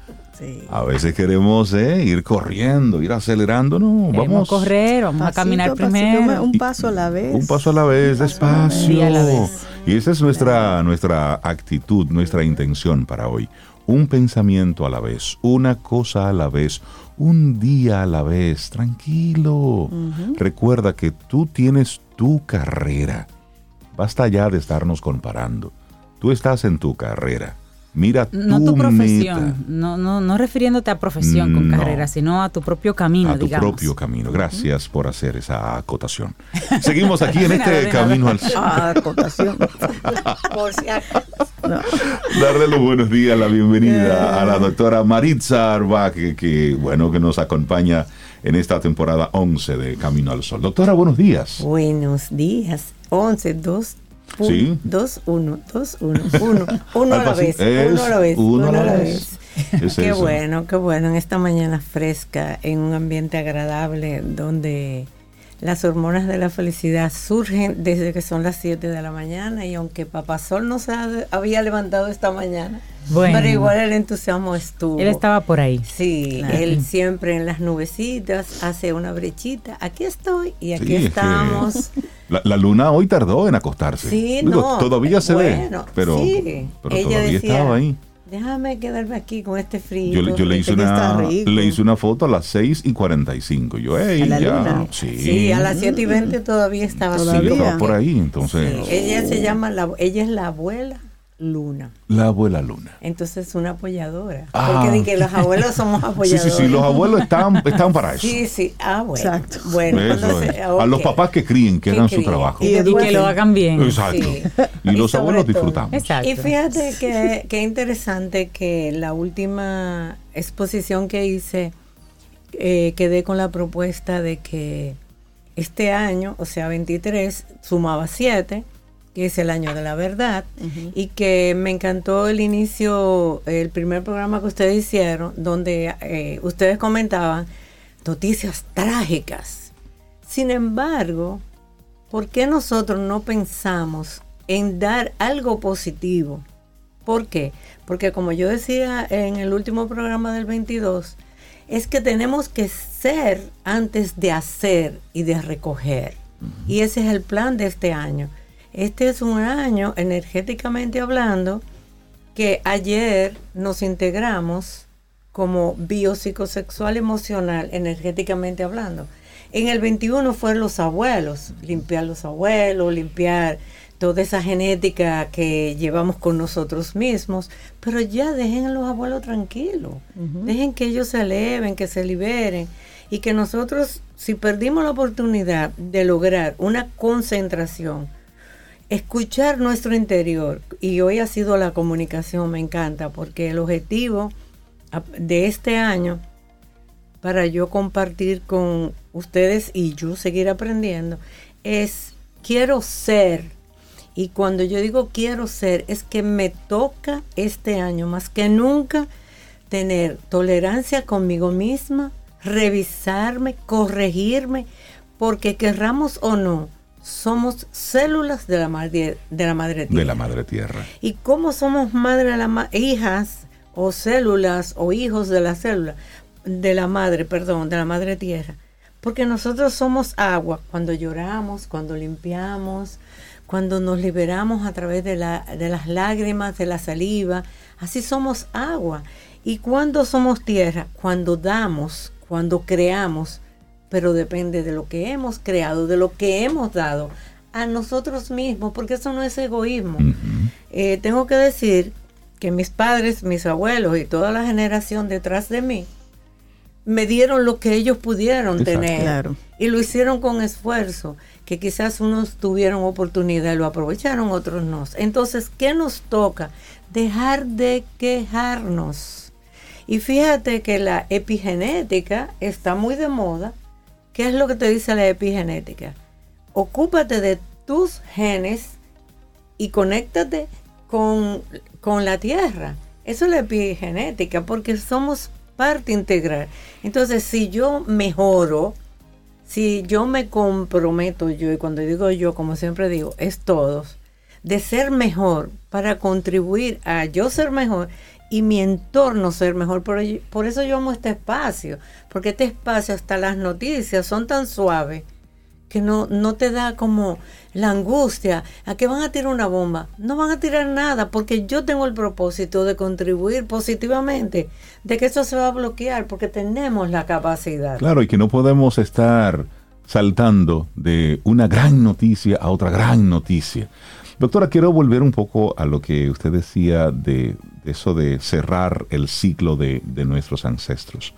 A veces queremos eh, ir corriendo, ir acelerando, no, vamos a correr, vamos a caminar primero. un paso a la vez. Un paso a la vez, despacio. Y esa es nuestra, nuestra actitud, nuestra intención para hoy. Un pensamiento a la vez, una cosa a la vez, un día a la vez, tranquilo. Recuerda que tú tienes tu carrera. Basta ya de estarnos comparando. Tú estás en tu carrera. Mira no tu, profesión, No, no, no refiriéndote a profesión con carrera, sino a tu propio camino, a tu propio camino. Gracias por hacer esa acotación. Seguimos aquí en este camino al ah, acotación. Darle los buenos días, la bienvenida a la doctora Maritza Arba, que, bueno, que nos acompaña en esta temporada 11 de Camino al Sol. Doctora, buenos días. Buenos días. 11, 2, Sí. Dos, uno, dos, uno, uno, uno a la vez, uno a la vez, uno a la vez. qué bueno, qué bueno, en esta mañana fresca, en un ambiente agradable, donde las hormonas de la felicidad surgen desde que son las 7 de la mañana y aunque Papá Sol no se había levantado esta mañana, pero igual el entusiasmo estuvo. Él estaba por ahí. Sí, él siempre en las nubecitas hace una brechita. Aquí estoy y aquí estamos. La, luna hoy tardó en acostarse. Sí, no. Todavía se ve, pero, ella todavía estaba ahí. déjame quedarme aquí con este frío. Yo, le, hice una, le hice una foto a las 6 y 45. Yo, hey, ya. Sí. a las 7 y 20 todavía estaba, todavía. por ahí, entonces. Ella se llama, la, ella es la abuela Luna. La abuela Luna. Entonces una apoyadora. Ah. Porque que los abuelos somos apoyadores. Sí, sí, sí, los abuelos están, están para eso. Sí, sí. Ah, bueno. Exacto. Bueno, A los papás que críen, que hagan su trabajo. Y, que lo hagan bien. Exacto. Y, los abuelos disfrutamos. Exacto. Y fíjate que, que interesante que la última exposición que hice eh, quedé con la propuesta de que este año, o sea, 23, sumaba 7 que es el año de la verdad, y que me encantó el inicio, el primer programa que ustedes hicieron, donde eh, ustedes comentaban noticias trágicas. Sin embargo, ¿por qué nosotros no pensamos en dar algo positivo? ¿Por qué? Porque como yo decía en el último programa del 22, es que tenemos que ser antes de hacer y de recoger. Y ese es el plan de este año este es un año, energéticamente hablando, que ayer nos integramos como biopsicosexual emocional, energéticamente hablando. En el 21 fueron los abuelos, limpiar los abuelos, limpiar toda esa genética que llevamos con nosotros mismos, pero ya dejen a los abuelos tranquilos, dejen que ellos se eleven, que se liberen y que nosotros, si perdimos la oportunidad de lograr una concentración, escuchar nuestro interior. Y hoy ha sido la comunicación, me encanta, porque el objetivo de este año, para yo compartir con ustedes y yo seguir aprendiendo, es quiero ser. Y cuando yo digo quiero ser, es que me toca este año más que nunca tener tolerancia conmigo misma, revisarme, corregirme, porque querramos o no, somos células de la madre, de la madre tierra. De la madre tierra. ¿Y cómo somos madre la hijas o células o hijos de la célula de la madre, perdón, de la madre tierra? Porque nosotros somos agua cuando lloramos, cuando limpiamos, cuando nos liberamos a través de, la, de las lágrimas, de la saliva, así somos agua. ¿Y cuando somos tierra? Cuando damos, cuando creamos, pero depende de lo que hemos creado, de lo que hemos dado a nosotros mismos, porque eso no es egoísmo. Eh, tengo que decir que mis padres, mis abuelos y toda la generación detrás de mí me dieron lo que ellos pudieron tener y lo hicieron con esfuerzo, que quizás unos tuvieron oportunidad y lo aprovecharon, otros no. Entonces, ¿qué nos toca? Dejar de quejarnos. Y fíjate que la epigenética está muy de moda ¿Qué es lo que te dice la epigenética? Ocúpate de tus genes y conéctate con, la tierra. Eso es la epigenética, porque somos parte integral. Entonces, si yo mejoro, si yo me comprometo yo, y cuando digo yo, como siempre digo, es todos, de ser mejor para contribuir a yo ser mejor, y mi entorno ser mejor. Por eso yo amo este espacio, porque este espacio, hasta las noticias, son tan suaves que no, no te da como la angustia a que van a tirar una bomba. No van a tirar nada porque yo tengo el propósito de contribuir positivamente, de que eso se va a bloquear porque tenemos la capacidad. Claro, y que no podemos estar saltando de una gran noticia a otra gran noticia. Doctora, quiero volver un poco a lo que usted decía de, eso de cerrar el ciclo de, nuestros ancestros.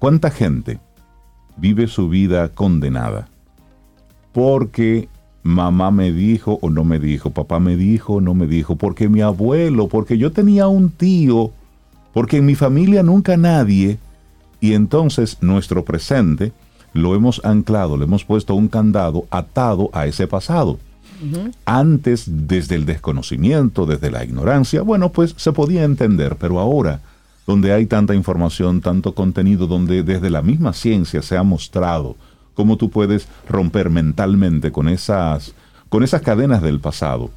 ¿Cuánta gente vive su vida condenada? Porque mamá me dijo o no me dijo, papá me dijo o no me dijo, porque mi abuelo, porque yo tenía un tío, porque en mi familia nunca nadie, y entonces nuestro presente lo hemos anclado, le hemos puesto un candado atado a ese pasado. Antes, desde el desconocimiento, desde la ignorancia, bueno, pues se podía entender, pero ahora, donde hay tanta información, tanto contenido, donde desde la misma ciencia se ha mostrado cómo tú puedes romper mentalmente con esas, con esas cadenas del pasado,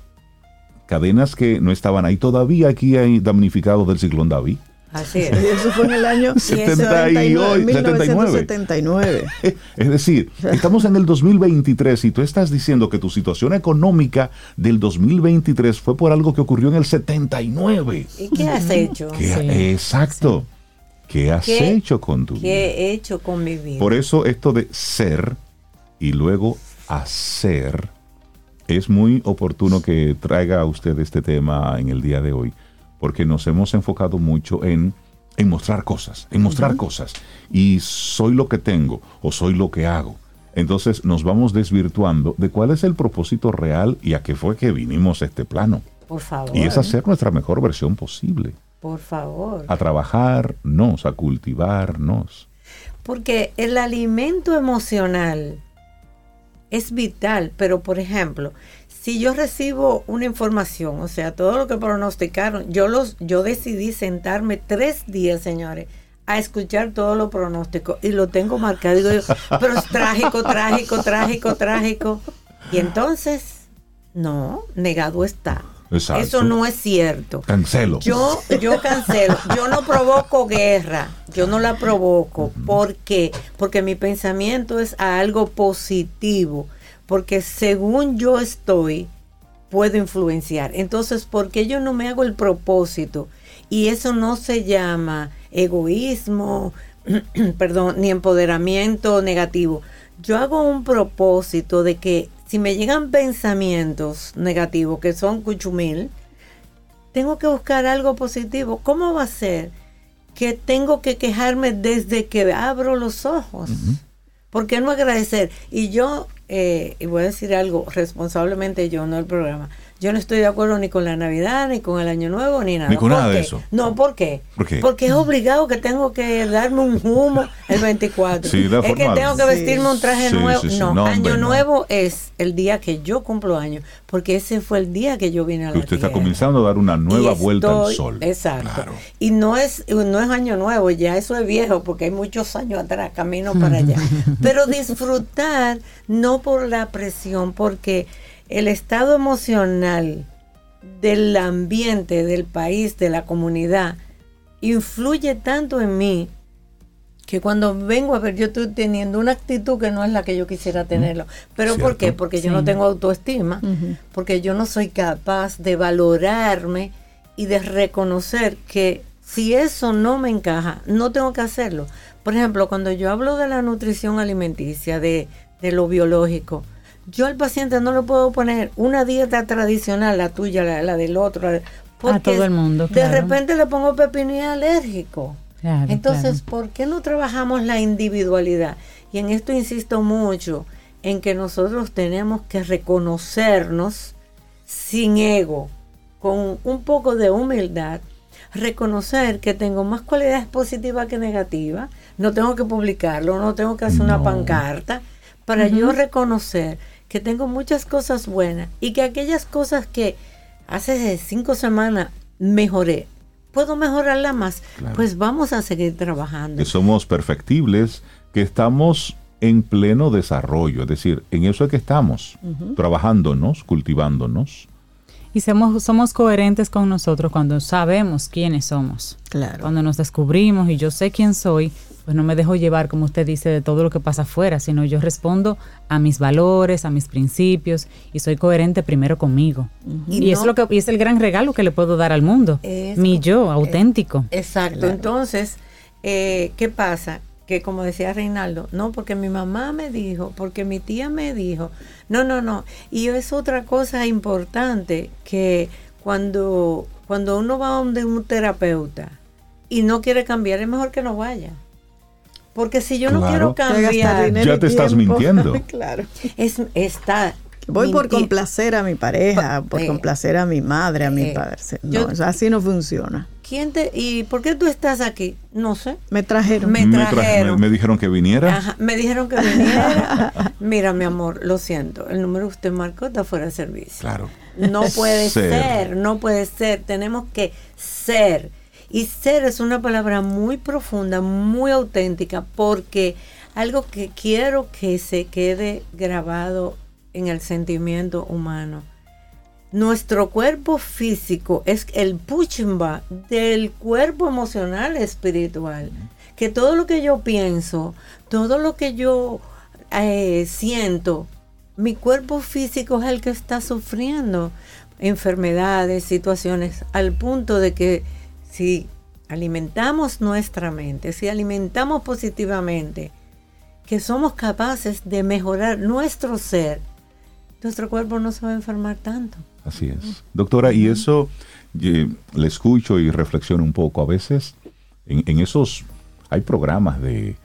cadenas que no estaban ahí todavía, aquí hay damnificados del ciclón David. Así es. Y eso fue en el año 78, 1979. Es decir, estamos en el 2023 y tú estás diciendo que tu situación económica del 2023 fue por algo que ocurrió en el 79. ¿Y qué has hecho? exacto. ¿Qué has hecho con tu vida? ¿Qué he hecho con mi vida? Por eso esto de ser y luego hacer es muy oportuno que traiga a usted este tema en el día de hoy, porque nos hemos enfocado mucho en, en mostrar cosas, en mostrar cosas. Y soy lo que tengo o soy lo que hago. Entonces nos vamos desvirtuando de cuál es el propósito real y a qué fue que vinimos a este plano. Por favor. Y es hacer nuestra mejor versión posible. Por favor. A trabajarnos, a cultivarnos. Porque el alimento emocional es vital, pero por ejemplo, si yo recibo una información, o sea, todo lo que pronosticaron, yo los, yo decidí sentarme tres días, señores, a escuchar todo lo pronóstico y lo tengo marcado. Digo, pero es trágico, trágico, trágico, trágico. Y entonces, no, negado está. Eso no es cierto. Cancelo. Yo, yo cancelo. Yo no provoco guerra. Yo no la provoco. ¿Por qué? Porque mi pensamiento es a algo positivo. Porque según yo estoy, puedo influenciar. Entonces, ¿por qué yo no me hago el propósito? Y eso no se llama egoísmo, perdón, ni empoderamiento negativo. Yo hago un propósito de que si me llegan pensamientos negativos que son cuchumil, tengo que buscar algo positivo. ¿Cómo va a ser que tengo que quejarme desde que abro los ojos? ¿Por qué no agradecer? Y yo, eh, y voy a decir algo responsablemente yo, no el programa, yo no estoy de acuerdo ni con la Navidad, ni con el Año Nuevo, ni nada. Ni con nada de eso. No, ¿por qué? Porque es obligado que tengo que darme un humo el 24. Sí, es que tengo que vestirme un traje nuevo. no, Año Nuevo es el día que yo cumplo año, porque ese fue el día que yo vine a la Usted está comenzando a dar una nueva vuelta al sol. Exacto. Y no es, no es Año Nuevo, ya eso es viejo, porque hay muchos años atrás, camino para allá. Pero disfrutar, no por la presión, porque el estado emocional del ambiente, del país, de la comunidad, influye tanto en mí que cuando vengo a ver, yo estoy teniendo una actitud que no es la que yo quisiera tenerlo. ¿Pero por qué? Porque yo no tengo autoestima, porque yo no soy capaz de valorarme y de reconocer que si eso no me encaja, no tengo que hacerlo. Por ejemplo, cuando yo hablo de la nutrición alimenticia, de, de lo biológico, yo al paciente no le puedo poner una dieta tradicional, la tuya, la, del otro, porque a todo el mundo. De repente le pongo pepino y alérgico. Entonces, ¿por qué no trabajamos la individualidad? Y en esto insisto mucho, en que nosotros tenemos que reconocernos sin ego, con un poco de humildad, reconocer que tengo más cualidades positivas que negativas, no tengo que publicarlo, no tengo que hacer una pancarta, para yo reconocer que tengo muchas cosas buenas y que aquellas cosas que hace cinco semanas mejoré, puedo mejorarla más, pues vamos a seguir trabajando. Que somos perfectibles, que estamos en pleno desarrollo, es decir, en eso es que estamos, trabajándonos, cultivándonos. Y somos, somos coherentes con nosotros cuando sabemos quiénes somos. Claro. Cuando nos descubrimos y yo sé quién soy, pues no me dejo llevar, como usted dice, de todo lo que pasa afuera, sino yo respondo a mis valores, a mis principios y soy coherente primero conmigo. Y, es lo que es el gran regalo que le puedo dar al mundo, mi yo auténtico. exacto. Entonces, eh, ¿qué pasa? Que como decía Reinaldo, no, porque mi mamá me dijo, porque mi tía me dijo, no, no, no. Y es otra cosa importante que cuando, cuando uno va donde un terapeuta y no quiere cambiar, es mejor que no vaya porque si yo no quiero cambiar, ya te estás mintiendo. claro. Es, está. Voy por complacer a mi pareja, por eh, complacer a mi madre, a mi eh, padre. No, así no funciona. ¿Quién te, ¿Y por qué tú estás aquí? No sé. Me trajeron. Me, trajeron. me, dijeron que viniera. me dijeron que viniera. Mira, mi amor, lo siento. El número que usted marcó está fuera de servicio. Claro. No puede ser, no puede ser. Tenemos que ser y ser es una palabra muy profunda, muy auténtica, porque algo que quiero que se quede grabado en el sentimiento humano. Nuestro cuerpo físico es el puchimba del cuerpo emocional espiritual. Que todo lo que yo pienso, todo lo que yo eh, siento, mi cuerpo físico es el que está sufriendo enfermedades, situaciones, al punto de que si alimentamos nuestra mente, si alimentamos positivamente, que somos capaces de mejorar nuestro ser, nuestro cuerpo no se va a enfermar tanto. Así es. Doctora, y eso le escucho y reflexiono un poco. A veces en, esos hay programas de,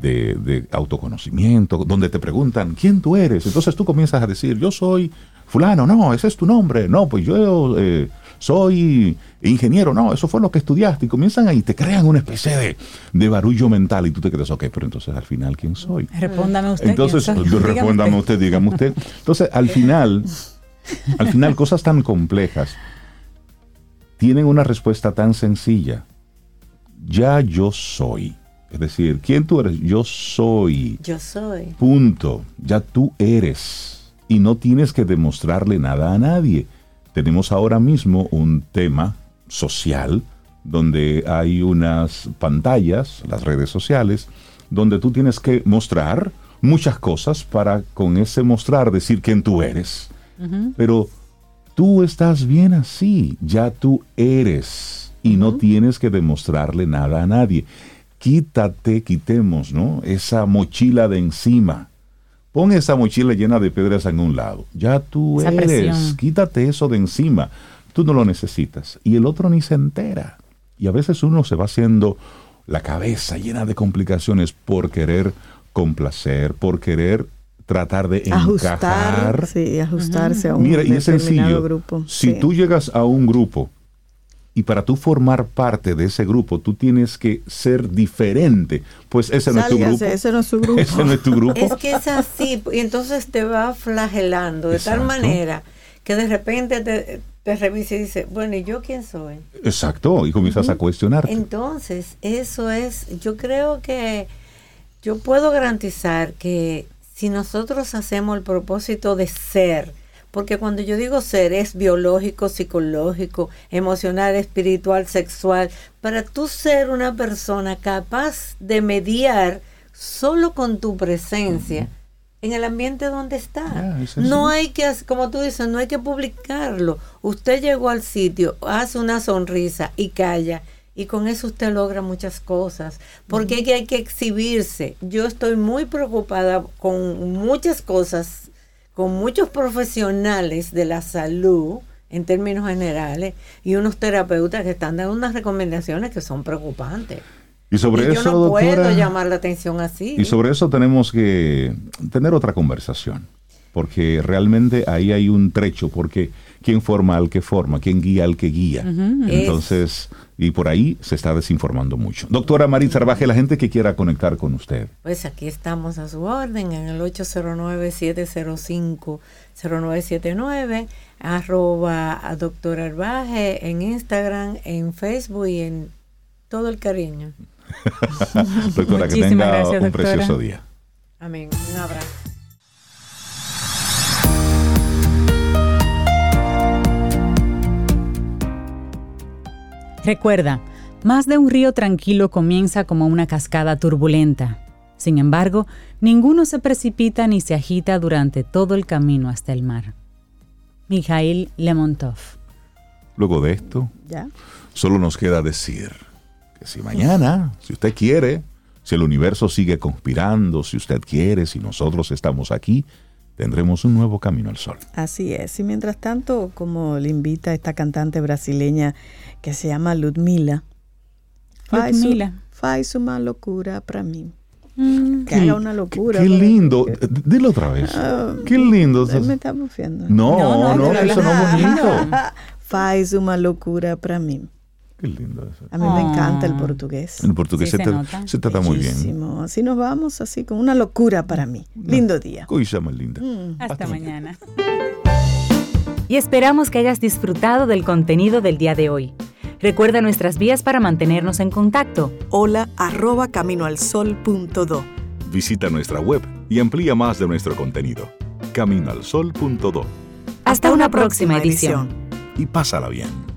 de, autoconocimiento donde te preguntan quién tú eres. Entonces tú comienzas a decir, yo soy fulano, no, ese es tu nombre. No, pues yo eh, soy ingeniero, no, eso fue lo que estudiaste. Y comienzan ahí, te crean una especie de, de barullo mental y tú te quedas, ok, pero entonces al final, ¿quién soy? Respóndame usted. Entonces, respóndame usted, dígame usted. Entonces, al final, al final, cosas tan complejas tienen una respuesta tan sencilla. Ya yo soy. Es decir, ¿quién tú eres? Yo soy. Yo soy. Punto. Ya tú eres. Y no tienes que demostrarle nada a nadie. Tenemos ahora mismo un tema social donde hay unas pantallas, las redes sociales, donde tú tienes que mostrar muchas cosas para con ese mostrar decir quién tú eres. Pero tú estás bien así, ya tú eres y no tienes que demostrarle nada a nadie. Quítate, quitemos, ¿no? Esa mochila de encima. Pon esa mochila llena de piedras en un lado. Ya tú eres. Quítate eso de encima. Tú no lo necesitas. Y el otro ni se entera. Y a veces uno se va haciendo la cabeza llena de complicaciones por querer complacer, por querer tratar de encajar. Sí, ajustarse a un Mira, y es sencillo. grupo. Si tú llegas a un grupo y para tú formar parte de ese grupo, tú tienes que ser diferente. Pues ese no es tu grupo. Ese no es tu grupo. Ese no es tu grupo. Es que es así, y entonces te va flagelando de tal manera que de repente te, te revisa y dice, bueno, ¿y yo quién soy? Exacto, y comienzas a cuestionarte. Entonces, eso es, yo creo que yo puedo garantizar que si nosotros hacemos el propósito de ser, porque cuando yo digo ser es biológico, psicológico, emocional, espiritual, sexual, para tú ser una persona capaz de mediar solo con tu presencia en el ambiente donde está. no hay que, como tú dices, no hay que publicarlo. Usted llegó al sitio, hace una sonrisa y calla y con eso usted logra muchas cosas, porque hay que exhibirse. Yo estoy muy preocupada con muchas cosas, con muchos profesionales de la salud en términos generales y unos terapeutas que están dando unas recomendaciones que son preocupantes. Y sobre eso, yo no puedo llamar la atención así. Y sobre eso tenemos que tener otra conversación, porque realmente ahí hay un trecho, porque quién forma al que forma, quién guía al que guía. Entonces, y por ahí se está desinformando mucho. Doctora Marín Sarvaje, la gente que quiera conectar con usted. Pues aquí estamos a su orden en el 809-705-0979, arroba a doctora Arbaje en Instagram, en Facebook y en todo el cariño. doctora, que tenga un precioso día. Amén. Un abrazo. Recuerda, más de un río tranquilo comienza como una cascada turbulenta. Sin embargo, ninguno se precipita ni se agita durante todo el camino hasta el mar. Mijail Lemontov. Luego de esto, solo nos queda decir que si mañana, si usted quiere, si el universo sigue conspirando, si usted quiere, si nosotros estamos aquí, tendremos un nuevo camino al sol. Así es. Y mientras tanto, como le invita esta cantante brasileña que se llama Ludmila, Ludmila. Faz una locura para mí. Mm. que haga una locura. Qué, lindo. Dilo otra vez. Ah, qué lindo. Me está bufiando. No, no, no, eso no es bonito. Faz una locura para mí. Qué lindo eso. A mí me encanta el ah. portugués. El portugués se, se, trata muy bien. Así nos vamos, así con una locura para mí. Lindo día. Cosa más linda. Mm. Hasta, mañana. Y esperamos que hayas disfrutado del contenido del día de hoy. Recuerda nuestras vías para mantenernos en contacto. Hola arroba caminoalsol.do. Visita nuestra web y amplía más de nuestro contenido. Caminoalsol.do Hasta una próxima edición. Y pásala bien.